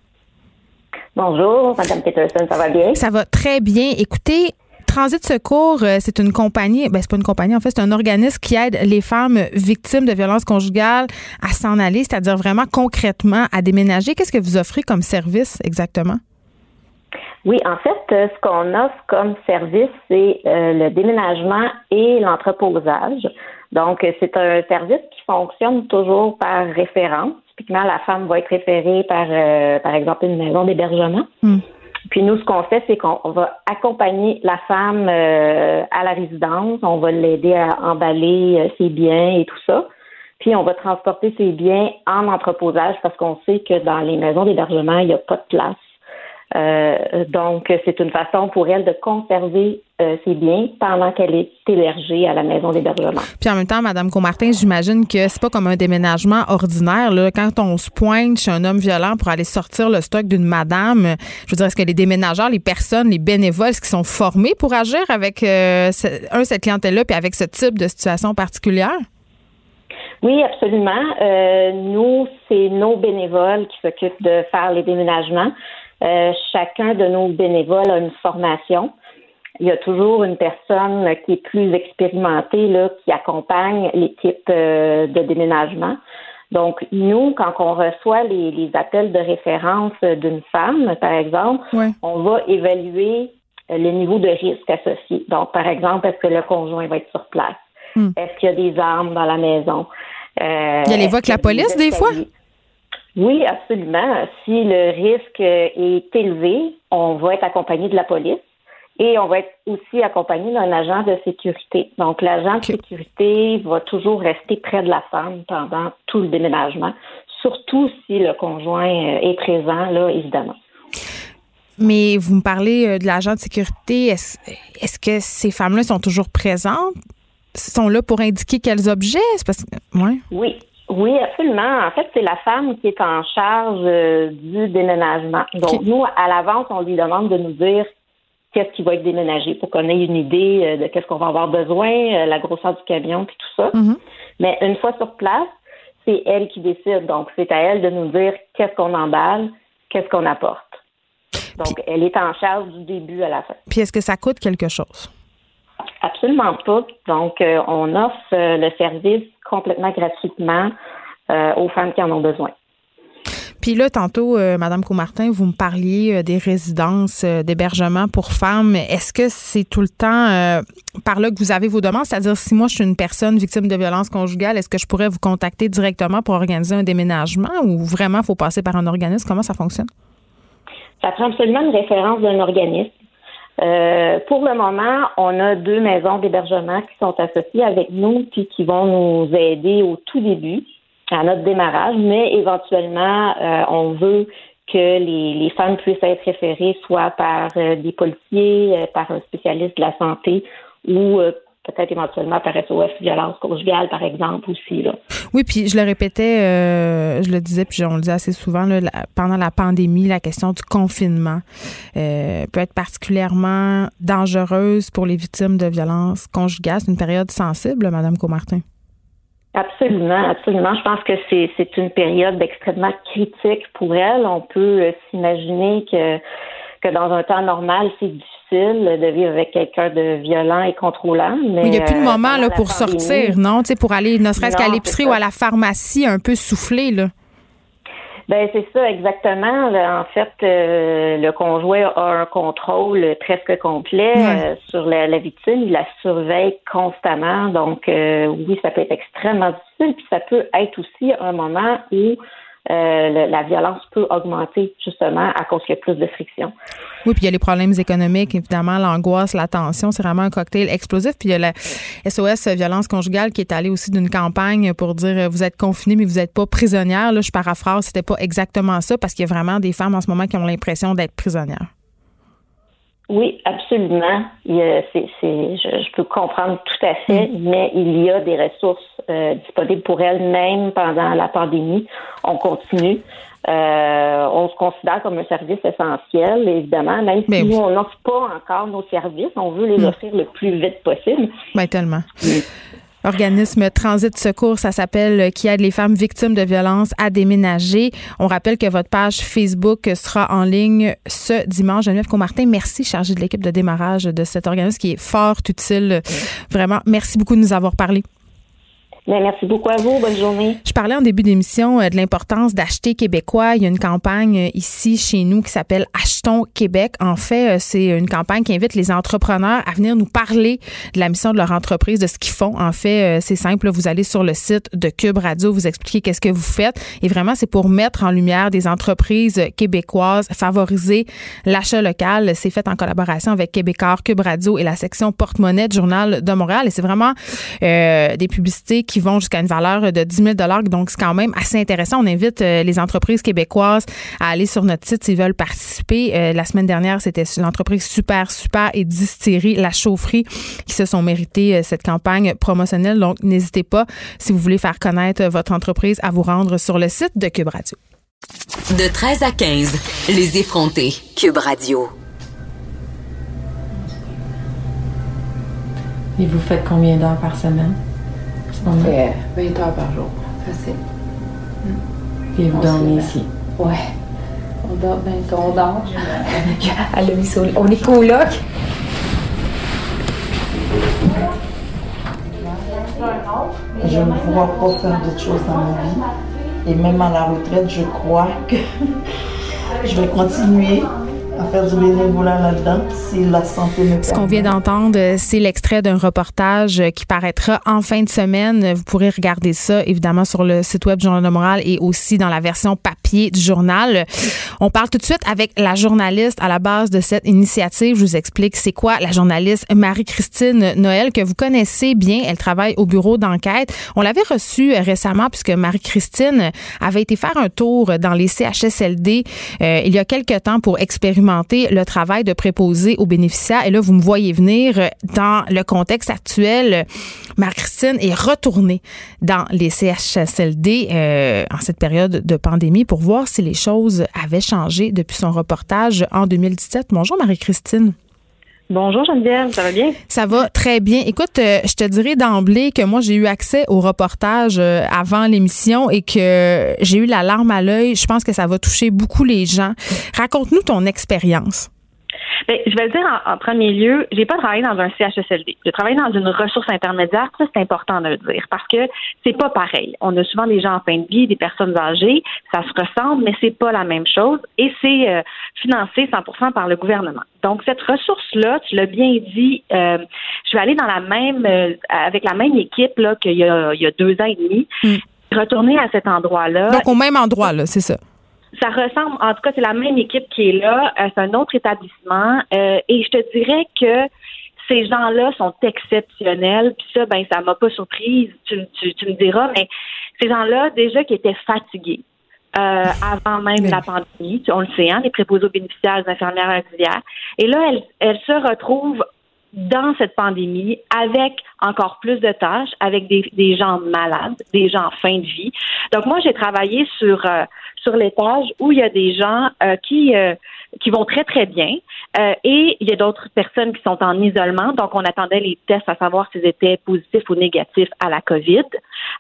Bonjour, Madame Peterson, ça va bien? Ça va très bien. Écoutez, Transit Secours, euh, c'est une compagnie, ben c'est pas une compagnie, en fait, c'est un organisme qui aide les femmes victimes de violences conjugales à s'en aller, c'est-à-dire vraiment concrètement à déménager. Qu'est-ce que vous offrez comme service exactement? Oui, en fait, euh, ce qu'on offre comme service, c'est euh, le déménagement et l'entreposage. Donc, c'est un service qui fonctionne toujours par référence typiquement, la femme va être référée par, euh, par exemple, une maison d'hébergement. Hmm. Puis nous, ce qu'on fait, c'est qu'on va accompagner la femme euh, à la résidence, on va l'aider à emballer euh, ses biens et tout ça. Puis on va transporter ses biens en entreposage parce qu'on sait que dans les maisons d'hébergement, il n'y a pas de place. Euh, donc, c'est une façon pour elle de conserver euh, ses biens pendant qu'elle est hébergée à la maison d'hébergement. Puis en même temps, Madame Comartin, j'imagine que c'est pas comme un déménagement ordinaire. Là. Quand on se pointe chez un homme violent pour aller sortir le stock d'une madame, je veux dire, est-ce que les déménageurs, les personnes, les bénévoles, est-ce qu'ils sont formés pour agir avec euh, un cette clientèle-là, puis avec ce type de situation particulière? Oui, absolument. nous, c'est nos bénévoles qui s'occupent de faire les déménagements. Euh, chacun de nos bénévoles a une formation. il y a toujours une personne qui est plus expérimentée là, qui accompagne l'équipe euh, de déménagement. Donc, nous, quand on reçoit les, appels de référence d'une femme, par exemple, on va évaluer le niveau de risque associé. Donc, par exemple, est-ce que le conjoint va être sur place? Hmm. Est-ce qu'il y a des armes dans la maison? Euh, il y a les voix avec la police, des fois? Oui, absolument. Si le risque est élevé, on va être accompagné de la police et on va être aussi accompagné d'un agent de sécurité. Donc, l'agent de sécurité va toujours rester près de la femme pendant tout le déménagement, surtout si le conjoint euh, est présent, là, évidemment. Mais vous me parlez euh, de l'agent de sécurité. Est-ce que ces femmes-là sont toujours présentes? Sont là pour indiquer quels objets? Parce que, Oui, oui, absolument. En fait, c'est la femme qui est en charge euh, du déménagement. Donc, nous, à l'avance, on lui demande de nous dire qu'est-ce qui va être déménagé pour qu'on ait une idée euh, de qu'est-ce qu'on va avoir besoin, euh, la grosseur du camion, puis tout ça. Mm-hmm. Mais une fois sur place, c'est elle qui décide. Donc, c'est à elle de nous dire qu'est-ce qu'on emballe, qu'est-ce qu'on apporte. Donc, elle est en charge du début à la fin. Puis, est-ce que ça coûte quelque chose? Absolument pas. Donc, on offre le service complètement gratuitement euh, aux femmes qui en ont besoin. Puis là, tantôt, euh, Madame Coumartin, vous me parliez euh, des résidences d'hébergement pour femmes. Est-ce que c'est tout le temps par là que vous avez vos demandes? C'est-à-dire, si moi, je suis une personne victime de violence conjugale, est-ce que je pourrais vous contacter directement pour organiser un déménagement ou vraiment, il faut passer par un organisme? Comment ça fonctionne? Ça prend absolument une référence d'un organisme. Euh, pour le moment, on a deux maisons d'hébergement qui sont associées avec nous puis qui vont nous aider au tout début à notre démarrage, mais éventuellement, euh, on veut que les, femmes puissent être référées soit par euh, des policiers, par un spécialiste de la santé ou peut-être éventuellement par SOS violence conjugale, par exemple, aussi. Là. Oui, puis je le répétais, euh, je le disais, puis on le dit assez souvent, là, pendant la pandémie, la question du confinement euh, peut être particulièrement dangereuse pour les victimes de violences conjugales. C'est une période sensible, Madame Comartin. Absolument, absolument. Je pense que c'est une période extrêmement critique pour elles. On peut euh, s'imaginer que que dans un temps normal, c'est difficile de vivre avec quelqu'un de violent et contrôlant. Mais il n'y a plus de euh, moment là, pour sortir, non? pour aller, ne serait-ce qu'à l'épicerie ou à la pharmacie, un peu souffler, là. Ben c'est ça exactement. En fait, euh, le conjoint a un contrôle presque complet euh, sur la, victime. Il la surveille constamment. Donc oui, ça peut être extrêmement difficile. Puis ça peut être aussi un moment où euh, la violence peut augmenter justement à cause qu'il y a plus de friction. Oui, puis il y a les problèmes économiques, évidemment, l'angoisse, la tension, c'est vraiment un cocktail explosif. Puis il y a la SOS violence conjugale qui est allée aussi d'une campagne pour dire euh, vous êtes confiné mais vous n'êtes pas prisonnière. Là, je paraphrase, c'était pas exactement ça parce qu'il y a vraiment des femmes en ce moment qui ont l'impression d'être prisonnières. Oui, absolument. je, je, peux comprendre tout à fait, mm. mais il y a des ressources euh, disponibles pour elles, même pendant la pandémie. On continue. Euh, on se considère comme un service essentiel, évidemment, même si nous, on n'offre pas encore nos services. On veut les mm. offrir le plus vite possible. Ben, tellement. Organisme Transit Secours, ça s'appelle, euh, qui aide les femmes victimes de violences à déménager. On rappelle que votre page Facebook sera en ligne ce dimanche. Geneviève Comartin, merci, chargée de l'équipe de démarrage de cet organisme qui est fort utile. Vraiment, merci beaucoup de nous avoir parlé. Ben, merci beaucoup à vous. Bonne journée. Je parlais en début d'émission euh, de l'importance d'acheter québécois. Il y a une campagne euh, ici chez nous qui s'appelle Achetons Québec. En fait, euh, c'est une campagne qui invite les entrepreneurs à venir nous parler de la mission de leur entreprise, de ce qu'ils font. En fait, c'est simple. Vous allez sur le site de Cube Radio, vous expliquez qu'est-ce que vous faites. Et vraiment, c'est pour mettre en lumière des entreprises québécoises, favoriser l'achat local. C'est fait en collaboration avec Québécois, Cube Radio et la section porte-monnaie du Journal de Montréal. Et c'est vraiment des publicités qui vont jusqu'à une valeur de 10 000 Donc, c'est quand même assez intéressant. On invite euh, les entreprises québécoises à aller sur notre site s'ils veulent participer. Euh, la semaine dernière, c'était l'entreprise Super Super et Distillerie La Chaufferie qui se sont mérité euh, cette campagne promotionnelle. Donc, n'hésitez pas, si vous voulez faire connaître votre entreprise, à vous rendre sur le site de Cube Radio. De 13 à 15, les effrontés. Cube Radio. Et vous faites combien d'heures par semaine? On fait 20 heures par jour. Facile. Puis vous dormez ici? Ouais. On dort, ben, on dort. à On est coloc. Je ne pourrai pas faire d'autres choses dans ma vie. Et même à la retraite, je crois que je vais continuer à faire du bénévolat là-dedans si la santé me Ce qu'on vient d'entendre, c'est l'extrait d'un reportage qui paraîtra en fin de semaine. Vous pourrez regarder ça, évidemment, sur le site web du Journal de Montréal et aussi dans la version papier du journal. On parle tout de suite avec la journaliste à la base de cette initiative. Je vous explique c'est quoi la journaliste Marie-Christine Noël, que vous connaissez bien. Elle travaille au bureau d'enquête. On l'avait reçue récemment puisque Marie-Christine avait été faire un tour dans les CHSLD euh, il y a quelques temps pour expérimenter le travail de préposer aux bénéficiaires. Et là, vous me voyez venir dans le contexte actuel. Marie-Christine est retournée dans les CHSLD euh, en cette période de pandémie pour voir si les choses avaient changé depuis son reportage en 2017. Bonjour Marie-Christine. Bonjour Geneviève, ça va bien? Ça va très bien. Écoute, euh, je te dirais d'emblée que moi j'ai eu accès au reportage euh, avant l'émission et que j'ai eu la larme à l'œil. Je pense que ça va toucher beaucoup les gens. Raconte-nous ton expérience. Bien, je vais le dire en, premier lieu, j'ai pas travaillé dans un CHSLD. J'ai travaillé dans une ressource intermédiaire. Ça, c'est important de le dire parce que c'est pas pareil. On a souvent des gens en fin de vie, des personnes âgées. Ça se ressemble, mais c'est pas la même chose et c'est euh, financé 100% par le gouvernement. Donc, cette ressource-là, tu l'as bien dit, euh, je vais aller dans la même, euh, avec la même équipe là qu'il y a, il y a deux ans et demi. Retourner à cet endroit-là. Donc, au même endroit, là, c'est ça ça ressemble, en tout cas, c'est la même équipe qui est là. Euh, c'est un autre établissement. Euh, et je te dirais que ces gens-là sont exceptionnels. Puis ça, ben, ça m'a pas surprise. Tu, tu, tu me diras, mais ces gens-là, déjà, qui étaient fatigués. Euh, avant même la pandémie, on le sait, hein, les préposés aux bénéficiaires, les infirmières auxiliaires. Et là, elles, elles se retrouvent dans cette pandémie avec encore plus de tâches, avec des, des gens malades, des gens en fin de vie. Donc moi, j'ai travaillé sur euh, sur l'étage où il y a des gens euh, qui euh, qui vont très très bien euh, et il y a d'autres personnes qui sont en isolement. Donc on attendait les tests à savoir s'ils étaient positifs ou négatifs à la COVID.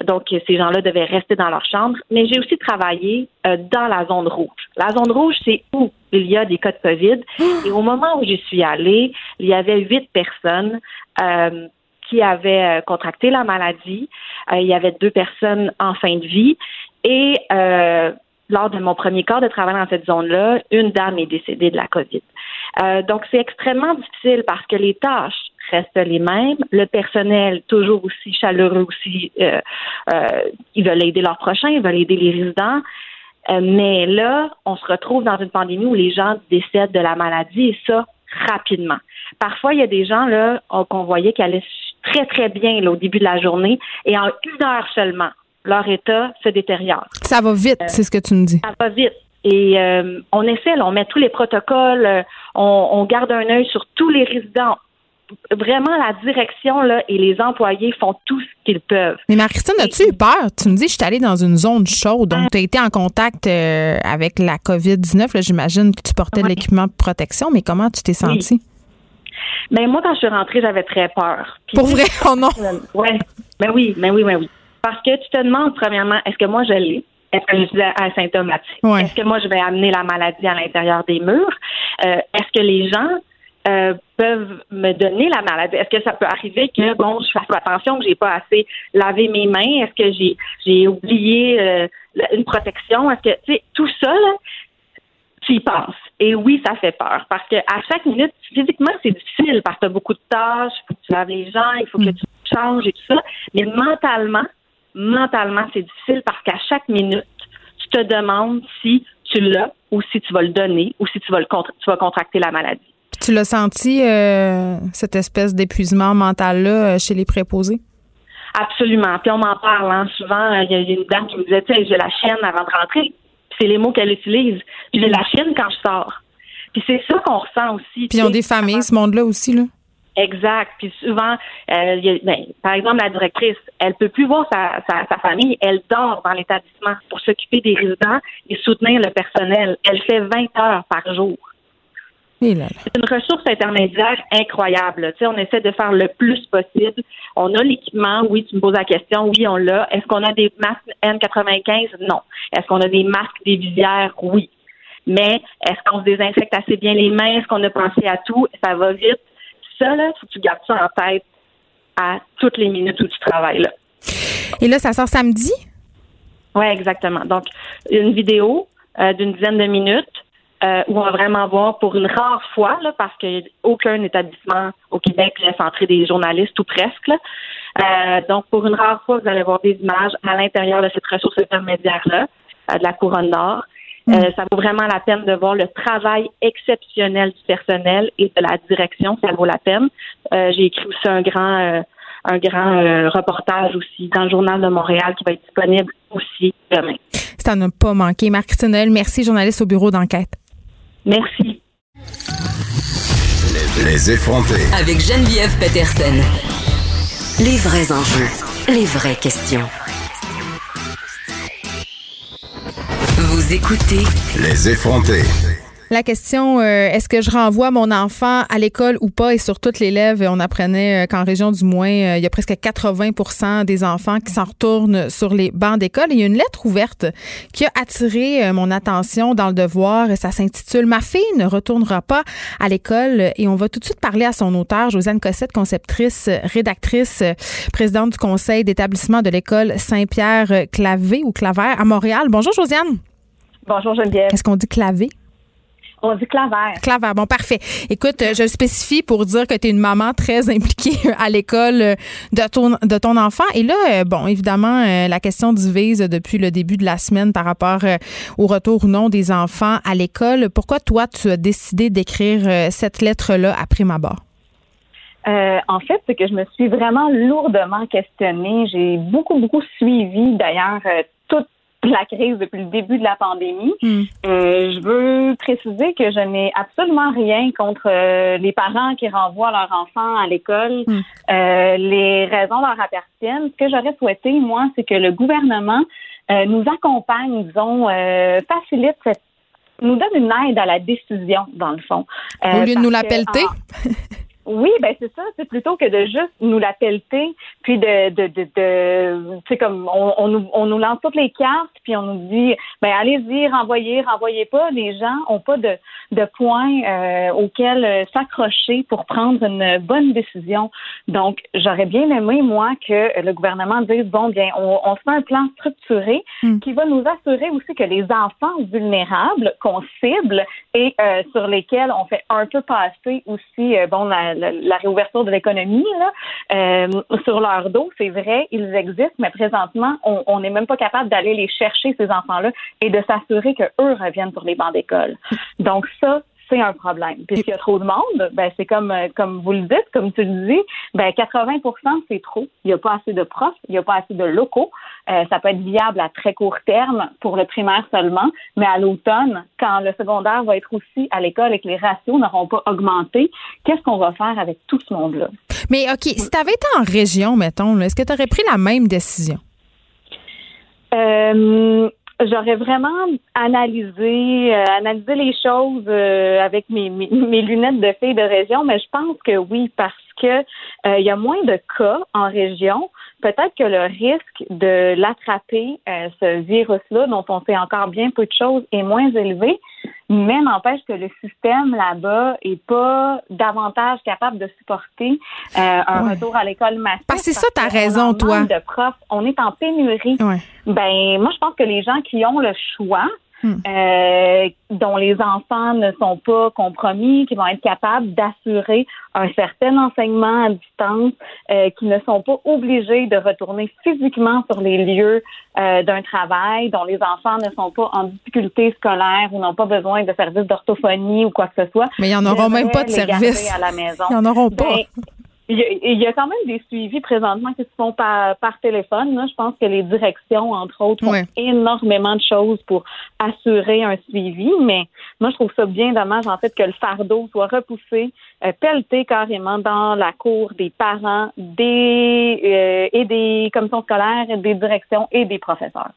Donc ces gens-là devaient rester dans leur chambre. Mais j'ai aussi travaillé dans la zone rouge. La zone rouge, c'est où il y a des cas de COVID. Et au moment où j'y suis allée, il y avait huit personnes. qui avaient contracté la maladie. il y avait deux personnes en fin de vie et euh, lors de mon premier corps de travail dans cette zone-là, une dame est décédée de la COVID. Euh, donc, c'est extrêmement difficile parce que les tâches restent les mêmes. Le personnel, toujours aussi chaleureux, aussi, euh, euh, ils veulent aider leurs prochains, ils veulent aider les résidents. mais là, on se retrouve dans une pandémie où les gens décèdent de la maladie et ça rapidement. Parfois, il y a des gens là qu'on voyait qui allaient très très bien au début de la journée et en une heure seulement, leur état se détériore. Ça va vite, c'est ce que tu me dis. Ça va vite. Et euh, on essaie, on met tous les protocoles, euh, on, garde un œil sur tous les résidents. Vraiment, la direction là, et les employés font tout ce qu'ils peuvent. Mais Marie-Christine, as-tu eu peur? Tu me dis, je suis allée dans une zone chaude, donc tu as été en contact euh, avec la COVID-19. J'imagine que tu portais de l'équipement de protection, mais comment tu t'es sentie? Ben moi, quand je suis rentrée, j'avais très peur. Pour vrai? Oh non! Ouais. Ben oui, ben oui, ben oui. Parce que tu te demandes, premièrement, est-ce que moi je l'ai? Est-ce que je suis asymptomatique? Est-ce que moi je vais amener la maladie à l'intérieur des murs? Euh, est-ce que les gens euh, peuvent me donner la maladie? Est-ce que ça peut arriver que bon, je fasse attention que j'ai pas assez lavé mes mains? Est-ce que j'ai j'ai oublié euh, une protection? Est-ce que tu sais tout ça là, tu y penses. Et oui, ça fait peur parce que à chaque minute, physiquement, c'est difficile parce que tu as beaucoup de tâches, il faut que tu laves les gens, il faut que mm. tu changes et tout ça. Mais mentalement, mentalement, c'est difficile parce qu'à chaque minute, tu te demandes si tu l'as ou si tu vas le donner ou si tu vas, le tu vas contracter la maladie. Tu l'as senti, euh, cette espèce d'épuisement mental-là, euh, chez les préposés? Absolument. Puis on m'en parle hein. souvent. Il y a une dame qui me disait, tu sais, j'ai la chienne avant de rentrer. C'est les mots qu'elle utilise. J'ai la chienne quand je sors. Puis c'est ça qu'on ressent aussi. Puis ils ont des familles, ce monde-là aussi, là. Exact. Puis souvent, euh, ben, par exemple, la directrice, elle peut plus voir sa, sa, famille. Elle dort dans l'établissement pour s'occuper des résidents et soutenir le personnel. Elle fait 20 heures par jour. C'est une ressource intermédiaire incroyable. Tu sais, on essaie de faire le plus possible. On a l'équipement. Oui, tu me poses la question. Oui, on l'a. Est-ce qu'on a des masques N95? Non. Est-ce qu'on a des masques, des visières? Oui. Mais est-ce qu'on se désinfecte assez bien les mains? Est-ce qu'on a pensé à tout? Ça va vite ça, là, faut que tu gardes ça en tête à toutes les minutes où tu travailles là. Et là, ça sort samedi? Oui, exactement. Donc, une vidéo euh, d'une dizaine de minutes euh, où on va vraiment voir pour une rare fois, là, parce qu'aucun établissement au Québec laisse entrer des journalistes ou presque. Euh, donc, pour une rare fois, vous allez voir des images à l'intérieur de cette ressource intermédiaire-là, de la couronne nord. Mm. ça vaut vraiment la peine de voir le travail exceptionnel du personnel et de la direction. Ça vaut la peine. J'ai écrit aussi un grand un grand euh, reportage aussi dans le Journal de Montréal qui va être disponible aussi demain. Ça n'a pas manqué. Marc Noël, merci, journaliste au bureau d'enquête. Merci. Les effrontés. Avec Geneviève Peterson. Les vrais enjeux, les vraies questions. Vous écoutez. Les effrontés. La question, euh, est-ce que je renvoie mon enfant à l'école ou pas? Et sur toutes les lèvres, on apprenait euh, qu'en région du moins, euh, il y a presque 80% des enfants qui s'en retournent sur les bancs d'école. il y a une lettre ouverte qui a attiré mon attention dans le devoir. Ça s'intitule Ma fille ne retournera pas à l'école. Et on va tout de suite parler à son auteur, Josiane Cossette, conceptrice, rédactrice, présidente du conseil d'établissement de l'école Saint-Pierre-Clavé ou Claver à Montréal. Bonjour, Josiane. Bonjour, Geneviève. Est-ce qu'on dit clavé? On dit claver. Claver, bon, parfait. Écoute, je le spécifie pour dire que tu es une maman très impliquée à l'école de ton, de ton enfant. Et là, euh, bon, évidemment, euh, la question divise depuis le début de la semaine par rapport euh, au retour ou non des enfants à l'école. Pourquoi toi, tu as décidé d'écrire cette lettre-là après ma barre? en fait, c'est que je me suis vraiment lourdement questionnée. J'ai beaucoup, beaucoup suivi d'ailleurs la crise depuis le début de la pandémie. Hmm. Euh, je veux préciser que je n'ai absolument rien contre euh, les parents qui renvoient leurs enfants à l'école. Hmm. Euh, les raisons leur appartiennent. Ce que j'aurais souhaité, moi, c'est que le gouvernement nous accompagne, disons, facilite cette nous donne une aide à la décision, dans le fond. Au lieu de nous la pelleter? Oui, ben c'est ça. C'est plutôt que de juste nous la pelleter, puis de, de, de, de tu sais comme on, on, nous, on nous lance toutes les cartes, puis on nous dit, ben allez-y, renvoyez, renvoyez pas. Les gens ont pas de, de points euh, auxquels euh, s'accrocher pour prendre une bonne décision. Donc, j'aurais bien aimé moi que le gouvernement dise bon bien, on, on se fait un plan structuré hmm. qui va nous assurer aussi que les enfants vulnérables qu'on cible et euh, sur lesquels on fait un peu passer aussi bon la la, réouverture de l'économie euh, sur leur dos. C'est vrai, ils existent, mais présentement, on n'est même pas capable d'aller les chercher, ces enfants-là, et de s'assurer qu'eux reviennent sur les bancs d'école. Donc ça, c'est un problème. Puisqu'il y a trop de monde, ben c'est comme euh, comme vous le dites, comme tu le dis, ben 80 c'est trop. Il n'y a pas assez de profs, il n'y a pas assez de locaux. Euh, ça peut être viable à très court terme pour le primaire seulement, mais à l'automne, quand le secondaire va être aussi à l'école et que les ratios n'auront pas augmenté, qu'est-ce qu'on va faire avec tout ce monde-là? Mais OK, si tu avais été en région, mettons, est-ce que tu aurais pris la même décision? Euh, j'aurais vraiment analysé, euh, analysé les choses euh, avec mes, mes, lunettes de fille de région, mais je pense que oui, parce que euh, y a moins de cas en région. Peut-être que le risque de l'attraper, ce virus-là, dont on sait encore bien peu de choses, est moins élevé, mais n'empêche que le système là-bas est pas davantage capable de supporter un retour à l'école massif. Parce c'est ça, tu as raison, toi. De profs, on est en pénurie. Ben, moi, je pense que les gens qui ont le choix, Hmm. Euh, dont les enfants ne sont pas compromis, qui vont être capables d'assurer un certain enseignement à distance, euh, qui ne sont pas obligés de retourner physiquement sur les lieux euh, d'un travail, dont les enfants ne sont pas en difficulté scolaire ou n'ont pas besoin de services d'orthophonie ou quoi que ce soit. Mais ils n'en auront même pas de service. À la maison. Ils n'en auront pas. Ben, il y, a, quand même des suivis présentement qui se font par, par téléphone. Là. Je pense que les directions, entre autres, font énormément de choses pour assurer un suivi. Mais moi, je trouve ça bien dommage, en fait, que le fardeau soit repoussé, euh, pelleté carrément dans la cour des parents, des euh, et des commissions scolaires, des directions et des professeurs.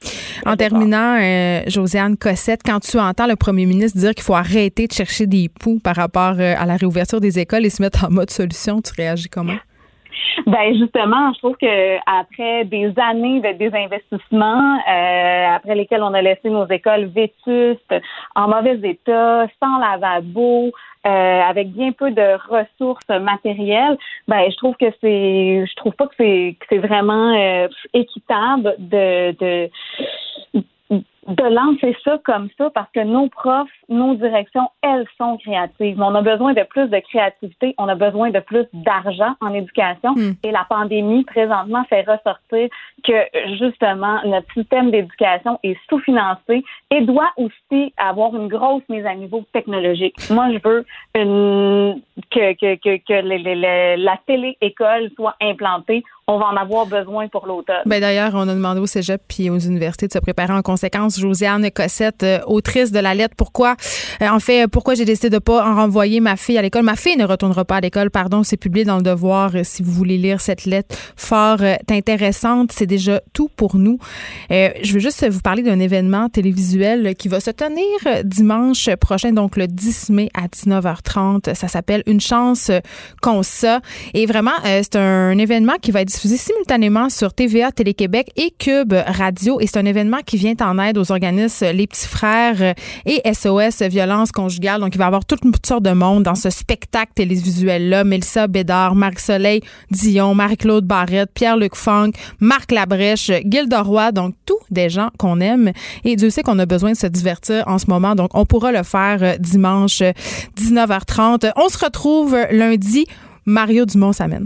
En terminant, euh, Josiane Cossette, quand tu entends le premier ministre dire qu'il faut arrêter de chercher des poux par rapport à la réouverture des écoles et se mettre en mode solution, tu réagis comment? Ben justement, je trouve que après des années de désinvestissement, euh, après lesquels on a laissé nos écoles vétustes, en mauvais état, sans lavabo, euh, avec bien peu de ressources matérielles, ben je trouve que c'est, je trouve pas que c'est c'est vraiment euh, équitable de de lancer ça comme ça parce que nos profs, nos directions, elles sont créatives. On a besoin de plus de créativité, on a besoin de plus d'argent en éducation Hmm. et la pandémie présentement fait ressortir que justement notre système d'éducation est sous-financé et doit aussi avoir une grosse mise à niveau technologique. Moi, je veux une, que, que, que, que les- les- les- la télé-école soit implantée. On va en avoir besoin pour l'automne. Ben d'ailleurs, on a demandé au cégep puis aux universités de se préparer en conséquence. Josiane Cossette, euh, autrice de la lettre Pourquoi, euh, en fait, pourquoi j'ai décidé de pas en renvoyer ma fille à l'école? Ma fille ne retournera pas à l'école, pardon. C'est publié dans le Devoir. euh, si vous voulez lire cette lettre fort intéressante, c'est déjà tout pour nous. Je veux juste vous parler d'un événement télévisuel qui va se tenir dimanche prochain, donc le 10 mai à 19h30. Ça s'appelle Une chance qu'on ça. Et vraiment, c'est un événement qui va être diffusé simultanément sur TVA, Télé-Québec et Cube Radio. Et c'est un événement qui vient en aide aux organismes Les Petits Frères euh, et SOS Violence Conjugale. Donc, il va y avoir toutes sortes de monde dans ce spectacle télévisuel-là. Mélissa Bédard, Marc-Soleil Dion, Marie-Claude Barrette, Pierre-Luc Funk, Marc Labrèche, Gilda Roy. Donc, tous des gens qu'on aime. Et Dieu sait qu'on a besoin de se divertir en ce moment. Donc, on pourra le faire euh, dimanche euh, 19h30. On se retrouve euh, lundi. Mario Dumont s'amène.